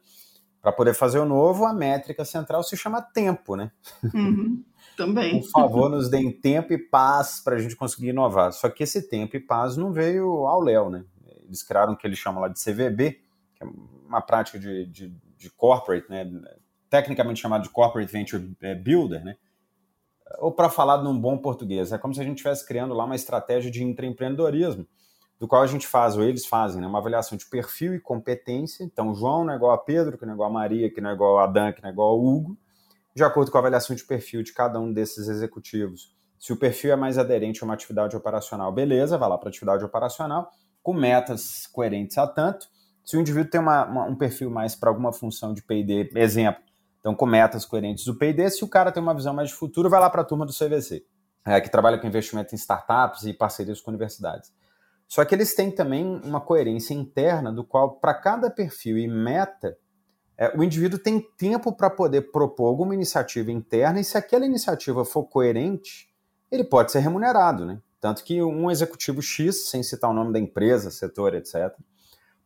Para poder fazer o novo, a métrica central se chama tempo, né? Uhum, *laughs* também. Por favor, nos deem tempo e paz para a gente conseguir inovar. Só que esse tempo e paz não veio ao léu, né? Eles criaram o que eles chamam lá de CVB, que é uma prática de, de, de corporate, né, tecnicamente chamado de corporate venture é, builder, né, ou para falar num bom português, é como se a gente estivesse criando lá uma estratégia de intraempreendedorismo, do qual a gente faz, ou eles fazem, né, uma avaliação de perfil e competência. Então, João não é igual a Pedro, que não é igual a Maria, que não é igual a Dan, que não é igual ao Hugo, de acordo com a avaliação de perfil de cada um desses executivos. Se o perfil é mais aderente a uma atividade operacional, beleza, vai lá para a atividade operacional com metas coerentes a tanto, Se o indivíduo tem uma, uma, um perfil mais para alguma função de P&D, exemplo, então com metas coerentes do P&D, se o cara tem uma visão mais de futuro, vai lá para a turma do CVC, é, que trabalha com investimento em startups e parcerias com universidades. Só que eles têm também uma coerência interna do qual, para cada perfil e meta, é, o indivíduo tem tempo para poder propor alguma iniciativa interna e se aquela iniciativa for coerente, ele pode ser remunerado, né? Tanto que um executivo X, sem citar o nome da empresa, setor, etc.,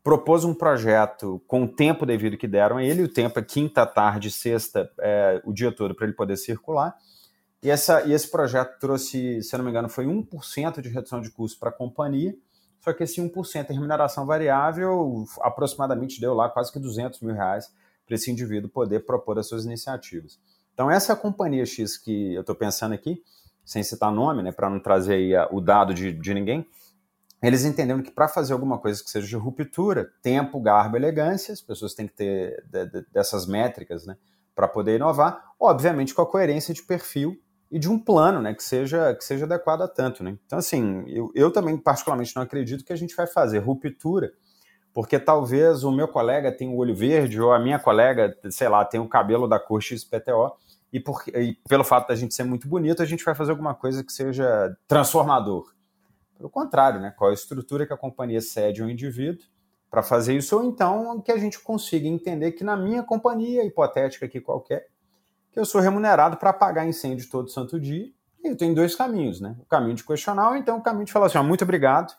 propôs um projeto com o tempo devido que deram a ele, o tempo é quinta, tarde, sexta, é, o dia todo para ele poder circular. E, essa, e esse projeto trouxe, se não me engano, foi 1% de redução de custo para a companhia, só que esse 1% em remuneração variável aproximadamente deu lá quase que 200 mil reais para esse indivíduo poder propor as suas iniciativas. Então, essa companhia X que eu estou pensando aqui, sem citar nome, né, para não trazer aí o dado de, de ninguém, eles entenderam que para fazer alguma coisa que seja de ruptura, tempo, garbo, elegância, as pessoas têm que ter de, de, dessas métricas né, para poder inovar, obviamente com a coerência de perfil e de um plano né, que, seja, que seja adequado a tanto. Né? Então, assim, eu, eu também particularmente não acredito que a gente vai fazer ruptura porque talvez o meu colega tenha o olho verde ou a minha colega, sei lá, tem o cabelo da cor XPTO e, por, e pelo fato da gente ser muito bonito, a gente vai fazer alguma coisa que seja transformador. Pelo contrário, né? Qual a estrutura que a companhia cede ao indivíduo para fazer isso, ou então que a gente consiga entender que na minha companhia, hipotética aqui qualquer, que eu sou remunerado para apagar incêndio todo santo dia, e eu tenho dois caminhos, né? O caminho de questionar, ou então o caminho de falar assim, ó, muito obrigado,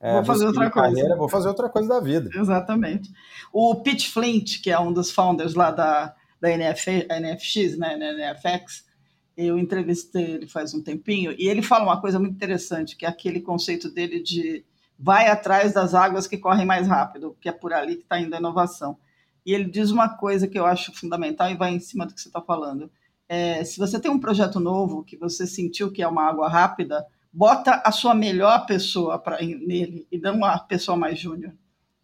é, vou fazer outra coisa. Carreira, vou fazer outra coisa da vida. Exatamente. O Pete Flint, que é um dos founders lá da, da NF, NFX, né, NFX, eu entrevistei ele faz um tempinho, e ele fala uma coisa muito interessante, que é aquele conceito dele de vai atrás das águas que correm mais rápido, que é por ali que está indo a inovação. E ele diz uma coisa que eu acho fundamental e vai em cima do que você está falando. É, se você tem um projeto novo que você sentiu que é uma água rápida, bota a sua melhor pessoa pra, nele e não a pessoa mais júnior.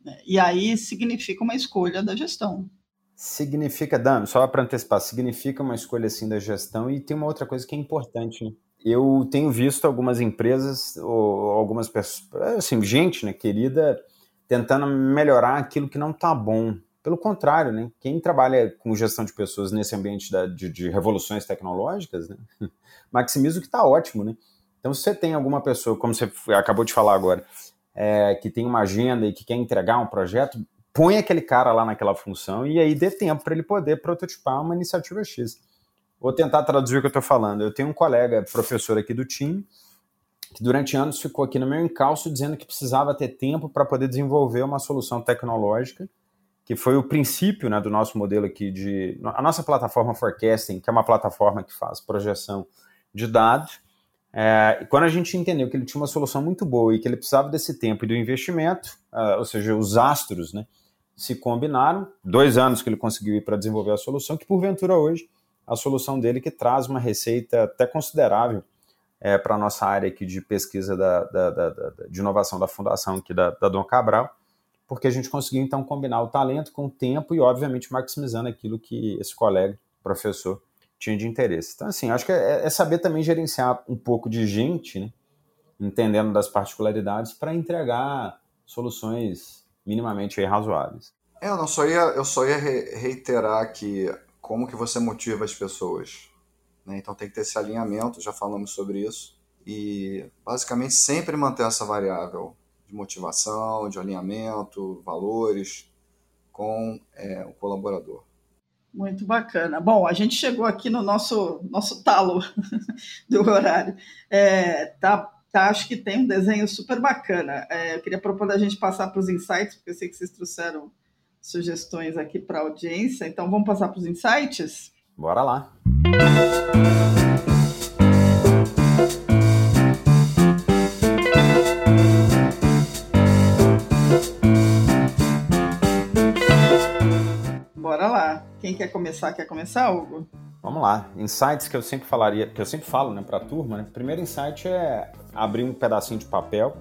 Né? E aí significa uma escolha da gestão. Significa, Dan, só para antecipar, significa uma escolha assim da gestão e tem uma outra coisa que é importante. Né? Eu tenho visto algumas empresas, ou algumas pessoas, assim, gente, né, querida, tentando melhorar aquilo que não está bom. Pelo contrário, né? Quem trabalha com gestão de pessoas nesse ambiente da, de, de, revoluções tecnológicas, né? *laughs* maximiza o que está ótimo, né? Então, se você tem alguma pessoa, como você acabou de falar agora, é, que tem uma agenda e que quer entregar um projeto, põe aquele cara lá naquela função e aí dê tempo para ele poder prototipar uma iniciativa X. Vou tentar traduzir o que eu estou falando. Eu tenho um colega, professor aqui do time, que durante anos ficou aqui no meu encalço dizendo que precisava ter tempo para poder desenvolver uma solução tecnológica, que foi o princípio né, do nosso modelo aqui de. A nossa plataforma Forecasting, que é uma plataforma que faz projeção de dados, é, quando a gente entendeu que ele tinha uma solução muito boa e que ele precisava desse tempo e do investimento, uh, ou seja, os astros, né, se combinaram. Dois anos que ele conseguiu ir para desenvolver a solução, que porventura hoje a solução dele que traz uma receita até considerável é, para a nossa área aqui de pesquisa da, da, da, de inovação da fundação aqui da, da Dom Cabral, porque a gente conseguiu então combinar o talento com o tempo e obviamente maximizando aquilo que esse colega, professor, tinha de interesse. Então, assim, acho que é, é saber também gerenciar um pouco de gente, né? entendendo das particularidades, para entregar soluções minimamente razoáveis. É, eu, não só ia, eu só ia reiterar que como que você motiva as pessoas. Né? Então tem que ter esse alinhamento, já falamos sobre isso. E basicamente sempre manter essa variável de motivação, de alinhamento, valores com é, o colaborador. Muito bacana. Bom, a gente chegou aqui no nosso, nosso talo *laughs* do horário. É, tá, tá, acho que tem um desenho super bacana. É, eu queria propor a gente passar para os insights, porque eu sei que vocês trouxeram sugestões aqui para a audiência. Então, vamos passar para os insights? Bora lá. Quem quer começar, quer começar, Hugo? Vamos lá. Insights que eu sempre falaria, que eu sempre falo né, para a turma, né? Primeiro insight é abrir um pedacinho de papel.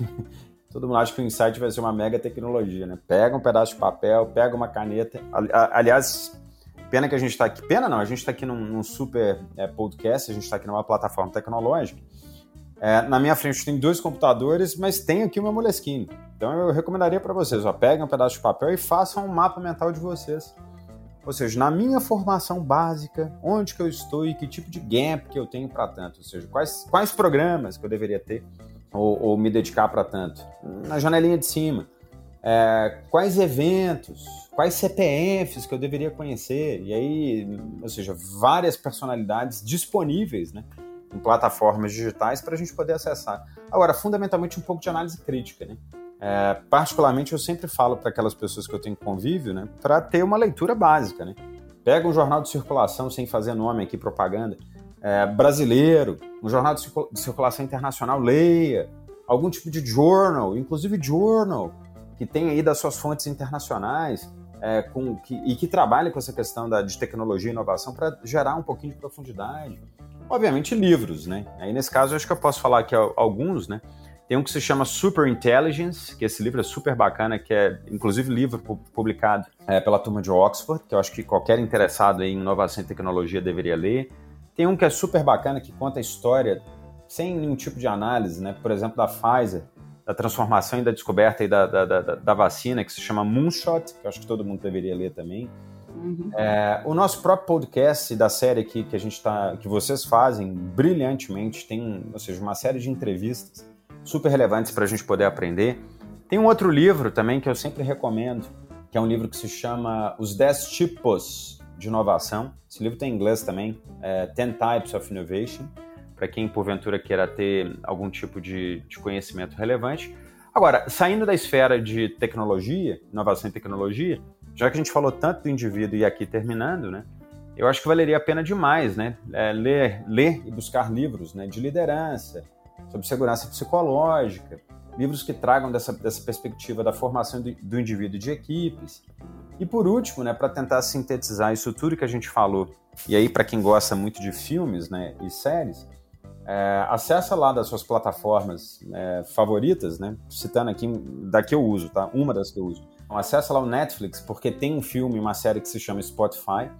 *laughs* Todo mundo acha que o insight vai ser uma mega tecnologia, né? Pega um pedaço de papel, pega uma caneta. Aliás, pena que a gente está aqui. Pena não, a gente está aqui num, num super é, podcast, a gente está aqui numa plataforma tecnológica. É, na minha frente tem dois computadores, mas tem aqui uma Moleskine. Então eu recomendaria para vocês, ó, peguem um pedaço de papel e façam um mapa mental de vocês. Ou seja, na minha formação básica, onde que eu estou e que tipo de gap que eu tenho para tanto. Ou seja, quais, quais programas que eu deveria ter ou, ou me dedicar para tanto. Na janelinha de cima. É, quais eventos, quais CPFs que eu deveria conhecer. E aí, ou seja, várias personalidades disponíveis, né? em plataformas digitais para a gente poder acessar. Agora, fundamentalmente, um pouco de análise crítica. Né? É, particularmente, eu sempre falo para aquelas pessoas que eu tenho convívio né, para ter uma leitura básica. Né? Pega um jornal de circulação, sem fazer nome aqui, propaganda, é, brasileiro, um jornal de circulação internacional, leia. Algum tipo de journal, inclusive journal, que tem aí das suas fontes internacionais. É, com, que, e que trabalhe com essa questão da, de tecnologia e inovação para gerar um pouquinho de profundidade obviamente, livros, né? Aí, nesse caso, acho que eu posso falar aqui alguns, né? Tem um que se chama Super Intelligence, que esse livro é super bacana, que é, inclusive, livro publicado é, pela turma de Oxford, que eu acho que qualquer interessado em inovação e tecnologia deveria ler. Tem um que é super bacana, que conta a história sem nenhum tipo de análise, né? Por exemplo, da Pfizer, da transformação e da descoberta e da, da, da, da vacina, que se chama Moonshot, que eu acho que todo mundo deveria ler também. Uhum. É, o nosso próprio podcast da série aqui que a gente tá, que vocês fazem brilhantemente, tem, ou seja, uma série de entrevistas super relevantes para a gente poder aprender. Tem um outro livro também que eu sempre recomendo, que é um livro que se chama Os 10 Tipos de Inovação. Esse livro tem em inglês também, é Ten Types of Innovation, para quem porventura queira ter algum tipo de, de conhecimento relevante. Agora, saindo da esfera de tecnologia, inovação e tecnologia, já que a gente falou tanto do indivíduo e aqui terminando, né? Eu acho que valeria a pena demais, né? É, ler, ler e buscar livros, né? De liderança, sobre segurança psicológica, livros que tragam dessa, dessa perspectiva da formação do, do indivíduo de equipes. E por último, né? Para tentar sintetizar isso tudo que a gente falou, e aí para quem gosta muito de filmes, né? E séries, é, acessa lá das suas plataformas é, favoritas, né? Citando aqui da que eu uso, tá? Uma das que eu uso. Então, acessa lá o Netflix, porque tem um filme, uma série que se chama Spotify.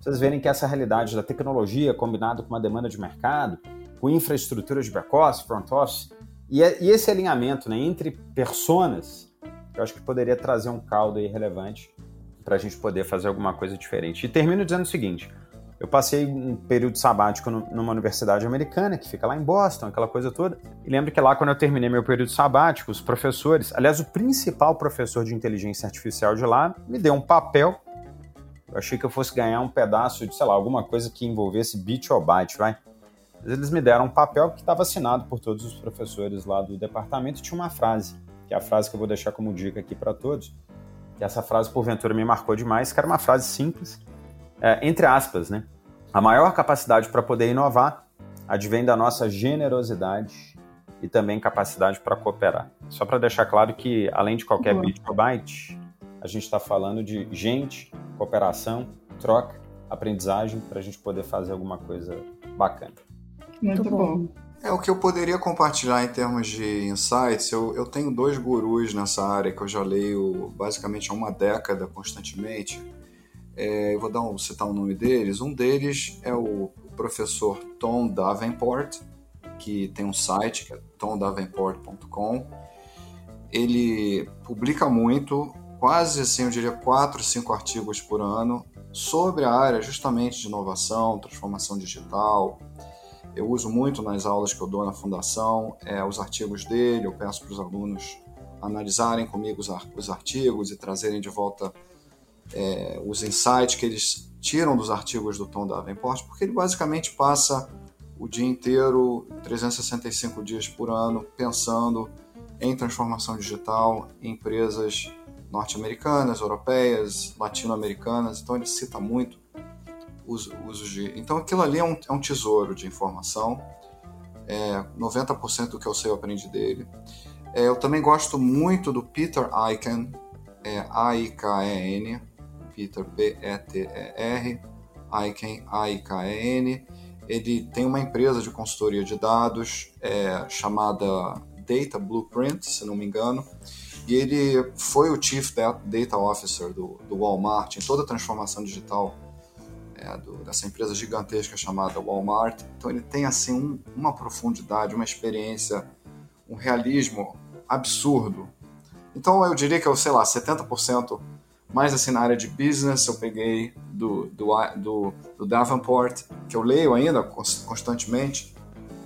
Vocês verem que essa realidade da tecnologia combinado com uma demanda de mercado, com infraestrutura de back-office, front-office, e, é, e, esse alinhamento né, entre personas, eu acho que poderia trazer um caldo aí relevante para a gente poder fazer alguma coisa diferente. E termino dizendo o seguinte: eu passei um período sabático numa universidade americana, que fica lá em Boston, aquela coisa toda. E lembro que lá, quando eu terminei meu período sabático, os professores, aliás, o principal professor de inteligência artificial de lá, me deu um papel. Eu achei que eu fosse ganhar um pedaço de, sei lá, alguma coisa que envolvesse bit ou byte, vai? Eles me deram um papel que estava assinado por todos os professores lá do departamento e tinha uma frase, que é a frase que eu vou deixar como dica aqui para todos. E essa frase, porventura, me marcou demais, que era uma frase simples, é, entre aspas, né? A maior capacidade para poder inovar advém da nossa generosidade e também capacidade para cooperar. Só para deixar claro que, além de qualquer Boa. bit ou byte, a gente está falando de gente, cooperação, troca, aprendizagem para a gente poder fazer alguma coisa bacana. Muito bom. É o que eu poderia compartilhar em termos de insights. Eu, eu tenho dois gurus nessa área que eu já leio basicamente há uma década constantemente. É, eu vou dar um, citar o nome deles. Um deles é o professor Tom Davenport, que tem um site que é tomdavenport.com. Ele publica muito, quase assim, eu diria quatro, cinco artigos por ano sobre a área justamente de inovação, transformação digital. Eu uso muito nas aulas que eu dou na fundação é, os artigos dele. Eu peço para os alunos analisarem comigo os, os artigos e trazerem de volta é, os insights que eles tiram dos artigos do Tom Davenport, porque ele basicamente passa o dia inteiro, 365 dias por ano, pensando em transformação digital em empresas norte-americanas, europeias, latino-americanas. Então ele cita muito os usos de. Então aquilo ali é um, é um tesouro de informação. É, 90% do que eu sei eu aprendi dele. É, eu também gosto muito do Peter Eichen, é A-I-K-E-N, Peter, P-E-T-E-R, Aiken, A-I-K-E-N. Ele tem uma empresa de consultoria de dados é, chamada Data Blueprint, se não me engano, e ele foi o Chief Data Officer do, do Walmart em toda a transformação digital é, do, dessa empresa gigantesca chamada Walmart. Então ele tem assim um, uma profundidade, uma experiência, um realismo absurdo. Então eu diria que eu sei lá 70% mais assim na área de business eu peguei do, do, do, do Davenport que eu leio ainda constantemente,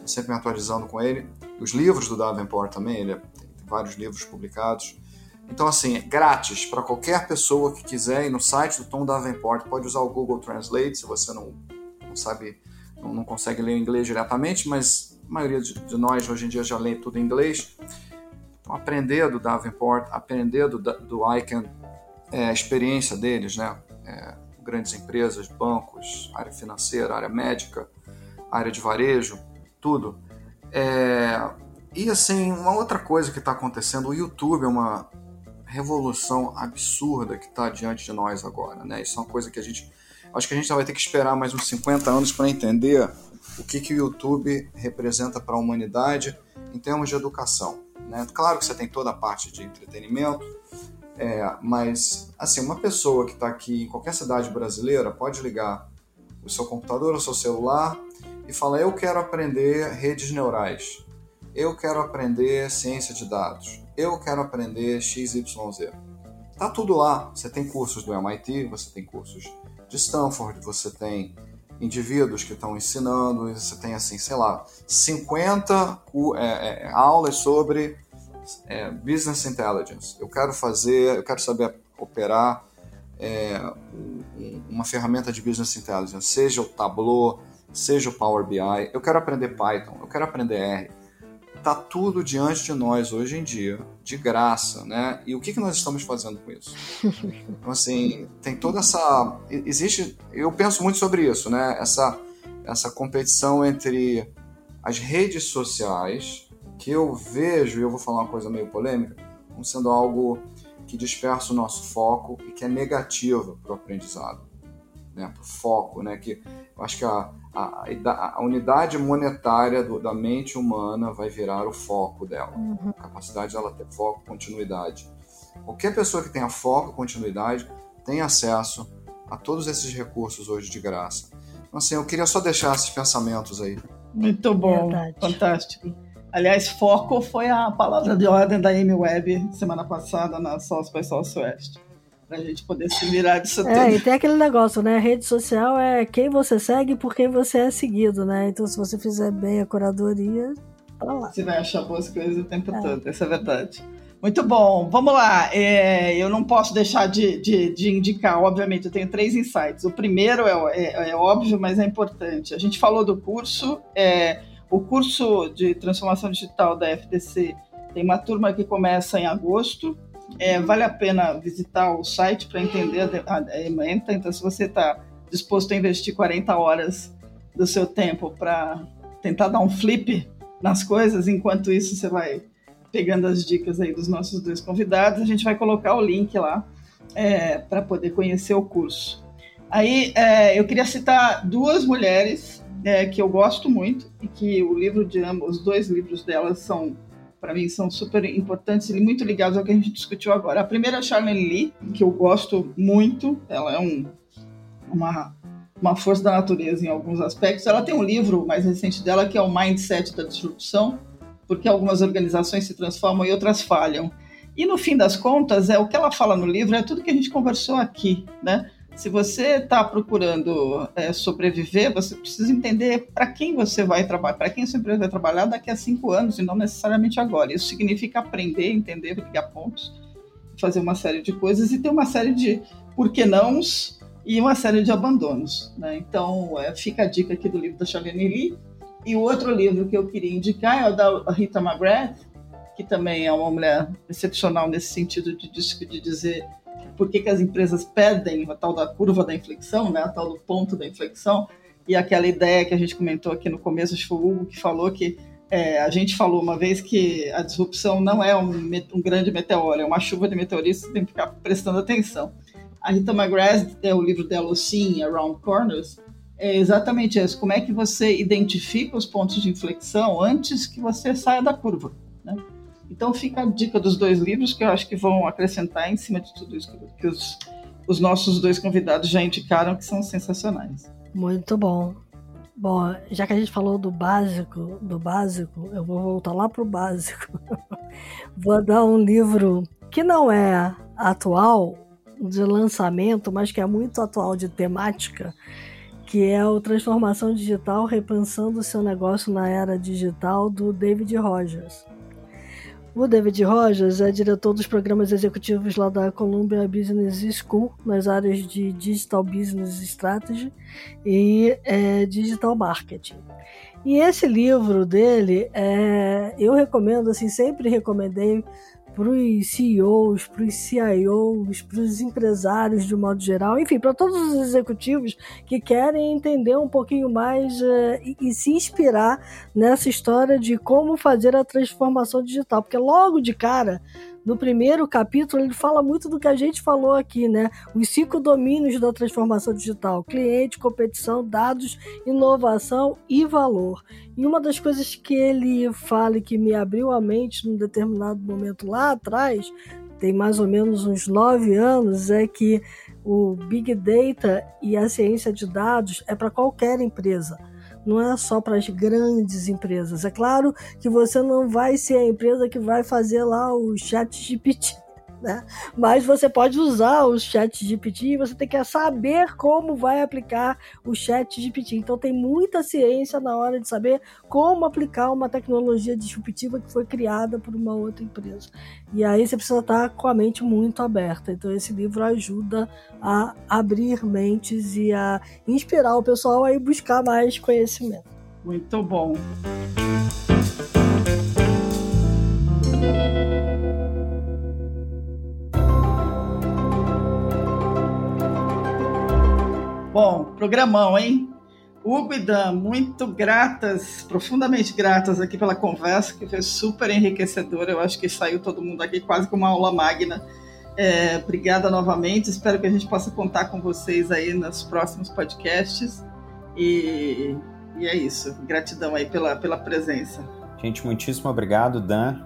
sempre me atualizando com ele. Os livros do Davenport também, ele é, tem vários livros publicados. Então, assim, é grátis para qualquer pessoa que quiser ir no site do Tom Davenport. Pode usar o Google Translate se você não, não sabe, não, não consegue ler inglês diretamente, mas a maioria de, de, nós hoje em dia já lê tudo em inglês. Então, aprender do Davenport, aprender do, do Icahn, é, a experiência deles, né? É, grandes empresas, bancos, área financeira, área médica, área de varejo, tudo. É, e assim, uma outra coisa que está acontecendo, o YouTube é uma, revolução absurda que está diante de nós agora, né? Isso é uma coisa que a gente, acho que a gente vai ter que esperar mais uns 50 anos para entender o que, que o YouTube representa para a humanidade em termos de educação, né? Claro que você tem toda a parte de entretenimento, é, mas assim, uma pessoa que está aqui em qualquer cidade brasileira pode ligar o seu computador, o seu celular e falar: eu quero aprender redes neurais, eu quero aprender ciência de dados eu quero aprender XYZ. Tá tudo lá. Você tem cursos do MIT, você tem cursos de Stanford, você tem indivíduos que estão ensinando, você tem assim, sei lá, 50 é, é, aulas sobre é, business intelligence. Eu quero fazer, eu quero saber operar é, uma ferramenta de business intelligence, seja o Tableau, seja o Power BI. Eu quero aprender Python, eu quero aprender R tá tudo diante de nós hoje em dia, de graça, né? E o que, que nós estamos fazendo com isso? *laughs* Então, assim, tem toda essa. Existe. Eu penso muito sobre isso, né? Essa, essa competição entre as redes sociais, que eu vejo, e eu vou falar uma coisa meio polêmica, como sendo algo que dispersa o nosso foco e que é negativo para o aprendizado, né? Para o foco, né? Que eu acho que a a, a unidade monetária do, da mente humana vai virar o foco dela. Uhum. A capacidade dela ter foco, continuidade. Qualquer pessoa que tenha foco, continuidade, tem acesso a todos esses recursos hoje de graça. Então, assim, eu queria só deixar esses pensamentos aí. Muito bom, Verdade. fantástico. Aliás, foco foi a palavra de ordem da Amy Webb semana passada na South by Southwest para a gente poder se virar disso é, tudo. É, e tem aquele negócio, né? A rede social é quem você segue por quem você é seguido, né? Então, se você fizer bem a curadoria, pra lá. Você vai achar boas coisas o tempo é. todo, essa é a verdade. Muito bom, vamos lá. É, eu não posso deixar de, de, de, indicar, obviamente, eu tenho três insights. O primeiro é, é, é óbvio, mas é importante. A gente falou do curso, é, o curso de transformação digital da FDC tem uma turma que começa em agosto, é, vale a pena visitar o site para entender a, ementa. Então, se você está disposto a investir 40 horas do seu tempo para tentar dar um flip nas coisas, enquanto isso você vai pegando as dicas aí dos nossos dois convidados, a gente vai colocar o link lá é, para poder conhecer o curso. Aí é, eu queria citar duas mulheres é, que eu gosto muito e que o livro de ambos, os dois livros delas são para mim são super importantes e muito ligados ao que a gente discutiu agora. A primeira é a Charlene Lee, que eu gosto muito, ela é um, uma, uma força da natureza em alguns aspectos. Ela tem um livro mais recente dela que é o Mindset da Disrupção, porque algumas organizações se transformam e outras falham. E no fim das contas, é o que ela fala no livro é tudo que a gente conversou aqui, né? Se você está procurando é, sobreviver, você precisa entender para quem você vai trabalhar, para quem sua empresa vai trabalhar daqui a cinco anos e não necessariamente agora. Isso significa aprender, entender, ligar pontos, fazer uma série de coisas e ter uma série de por que nãos e uma série de abandonos. Né? Então, é, fica a dica aqui do livro da Charlene Lee. E o outro livro que eu queria indicar é o da Rita McGrath, que também é uma mulher excepcional nesse sentido de, de dizer por que, que as empresas perdem a tal da curva da inflexão, né, a tal do ponto da inflexão, e aquela ideia que a gente comentou aqui no começo, acho que foi o Hugo que falou que é, a gente falou uma vez que a disrupção não é um, um grande meteoro, é uma chuva de meteoritos, tem que ficar prestando atenção. A Rita McGrath, é o livro dela, o Sim, Around Corners, é exatamente isso. Como é que você identifica os pontos de inflexão antes que você saia da curva? Então fica a dica dos dois livros que eu acho que vão acrescentar em cima de tudo isso que os, os nossos dois convidados já indicaram que são sensacionais. Muito bom. Bom, já que a gente falou do básico, do básico, eu vou voltar lá pro básico. *laughs* vou dar um livro que não é atual de lançamento, mas que é muito atual de temática, que é o Transformação Digital Repensando o seu negócio na era digital do David Rogers. O David Rogers é diretor dos programas executivos lá da Columbia Business School, nas áreas de Digital Business Strategy e é, Digital Marketing. E esse livro dele, é, eu recomendo, assim, sempre recomendei para os CEOs, para os CIOs, para os empresários de modo geral, enfim, para todos os executivos que querem entender um pouquinho mais uh, e, e, se inspirar nessa história de como fazer a transformação digital, porque logo de cara no primeiro capítulo, ele fala muito do que a gente falou aqui, né? Os cinco domínios da transformação digital: cliente, competição, dados, inovação e valor. E uma das coisas que ele fala e que me abriu a mente num determinado momento lá atrás, tem mais ou menos uns nove anos, é que o Big Data e a ciência de dados é para qualquer empresa não é só para as grandes empresas. É claro que você não vai ser a empresa que vai fazer lá o chat GPT né? Mas você pode usar o chat GPT e você tem que saber como vai aplicar o chat GPT. Então tem muita ciência na hora de saber como aplicar uma tecnologia disruptiva que foi criada por uma outra empresa. E aí você precisa estar com a mente muito aberta. Então esse livro ajuda a abrir mentes e a inspirar o pessoal a ir buscar mais conhecimento. Muito bom. Bom, programão, hein? Hugo e Dan, muito gratas, profundamente gratas aqui pela conversa, que foi super enriquecedora. Eu acho que saiu todo mundo aqui quase com uma aula magna. É, obrigada novamente. Espero que a gente possa contar com vocês aí nos próximos podcasts. E, e é isso. Gratidão aí pela, pela presença. Gente, muitíssimo obrigado, Dan.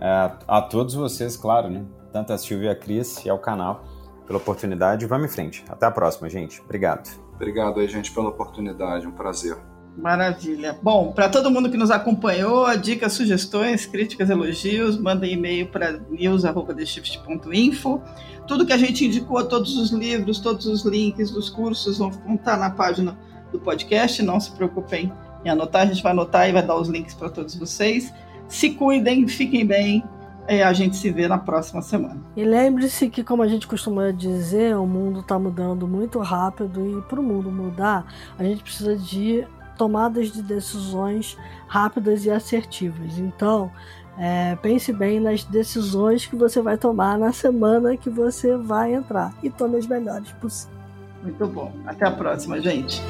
É, a todos vocês, claro, né? Tanto a Silvia e a Cris e ao canal pela oportunidade. Vamos em frente. Até a próxima, gente. Obrigado. Obrigado aí, gente, pela oportunidade. Um prazer. Maravilha. Bom, para todo mundo que nos acompanhou, dicas, sugestões, críticas, elogios, mandem e-mail para news.theshift.info. Tudo que a gente indicou, todos os livros, todos os links dos cursos vão estar na página do podcast. Não se preocupem em anotar, a gente vai anotar e vai dar os links para todos vocês. Se cuidem, fiquem bem é, a gente se vê na próxima semana. E lembre-se que, como a gente costuma dizer, o mundo está mudando muito rápido e para o mundo mudar, a gente precisa de tomadas de decisões rápidas e assertivas. Então, é, pense bem nas decisões que você vai tomar na semana que você vai entrar e tome as melhores possíveis. Muito bom. Até a próxima, gente.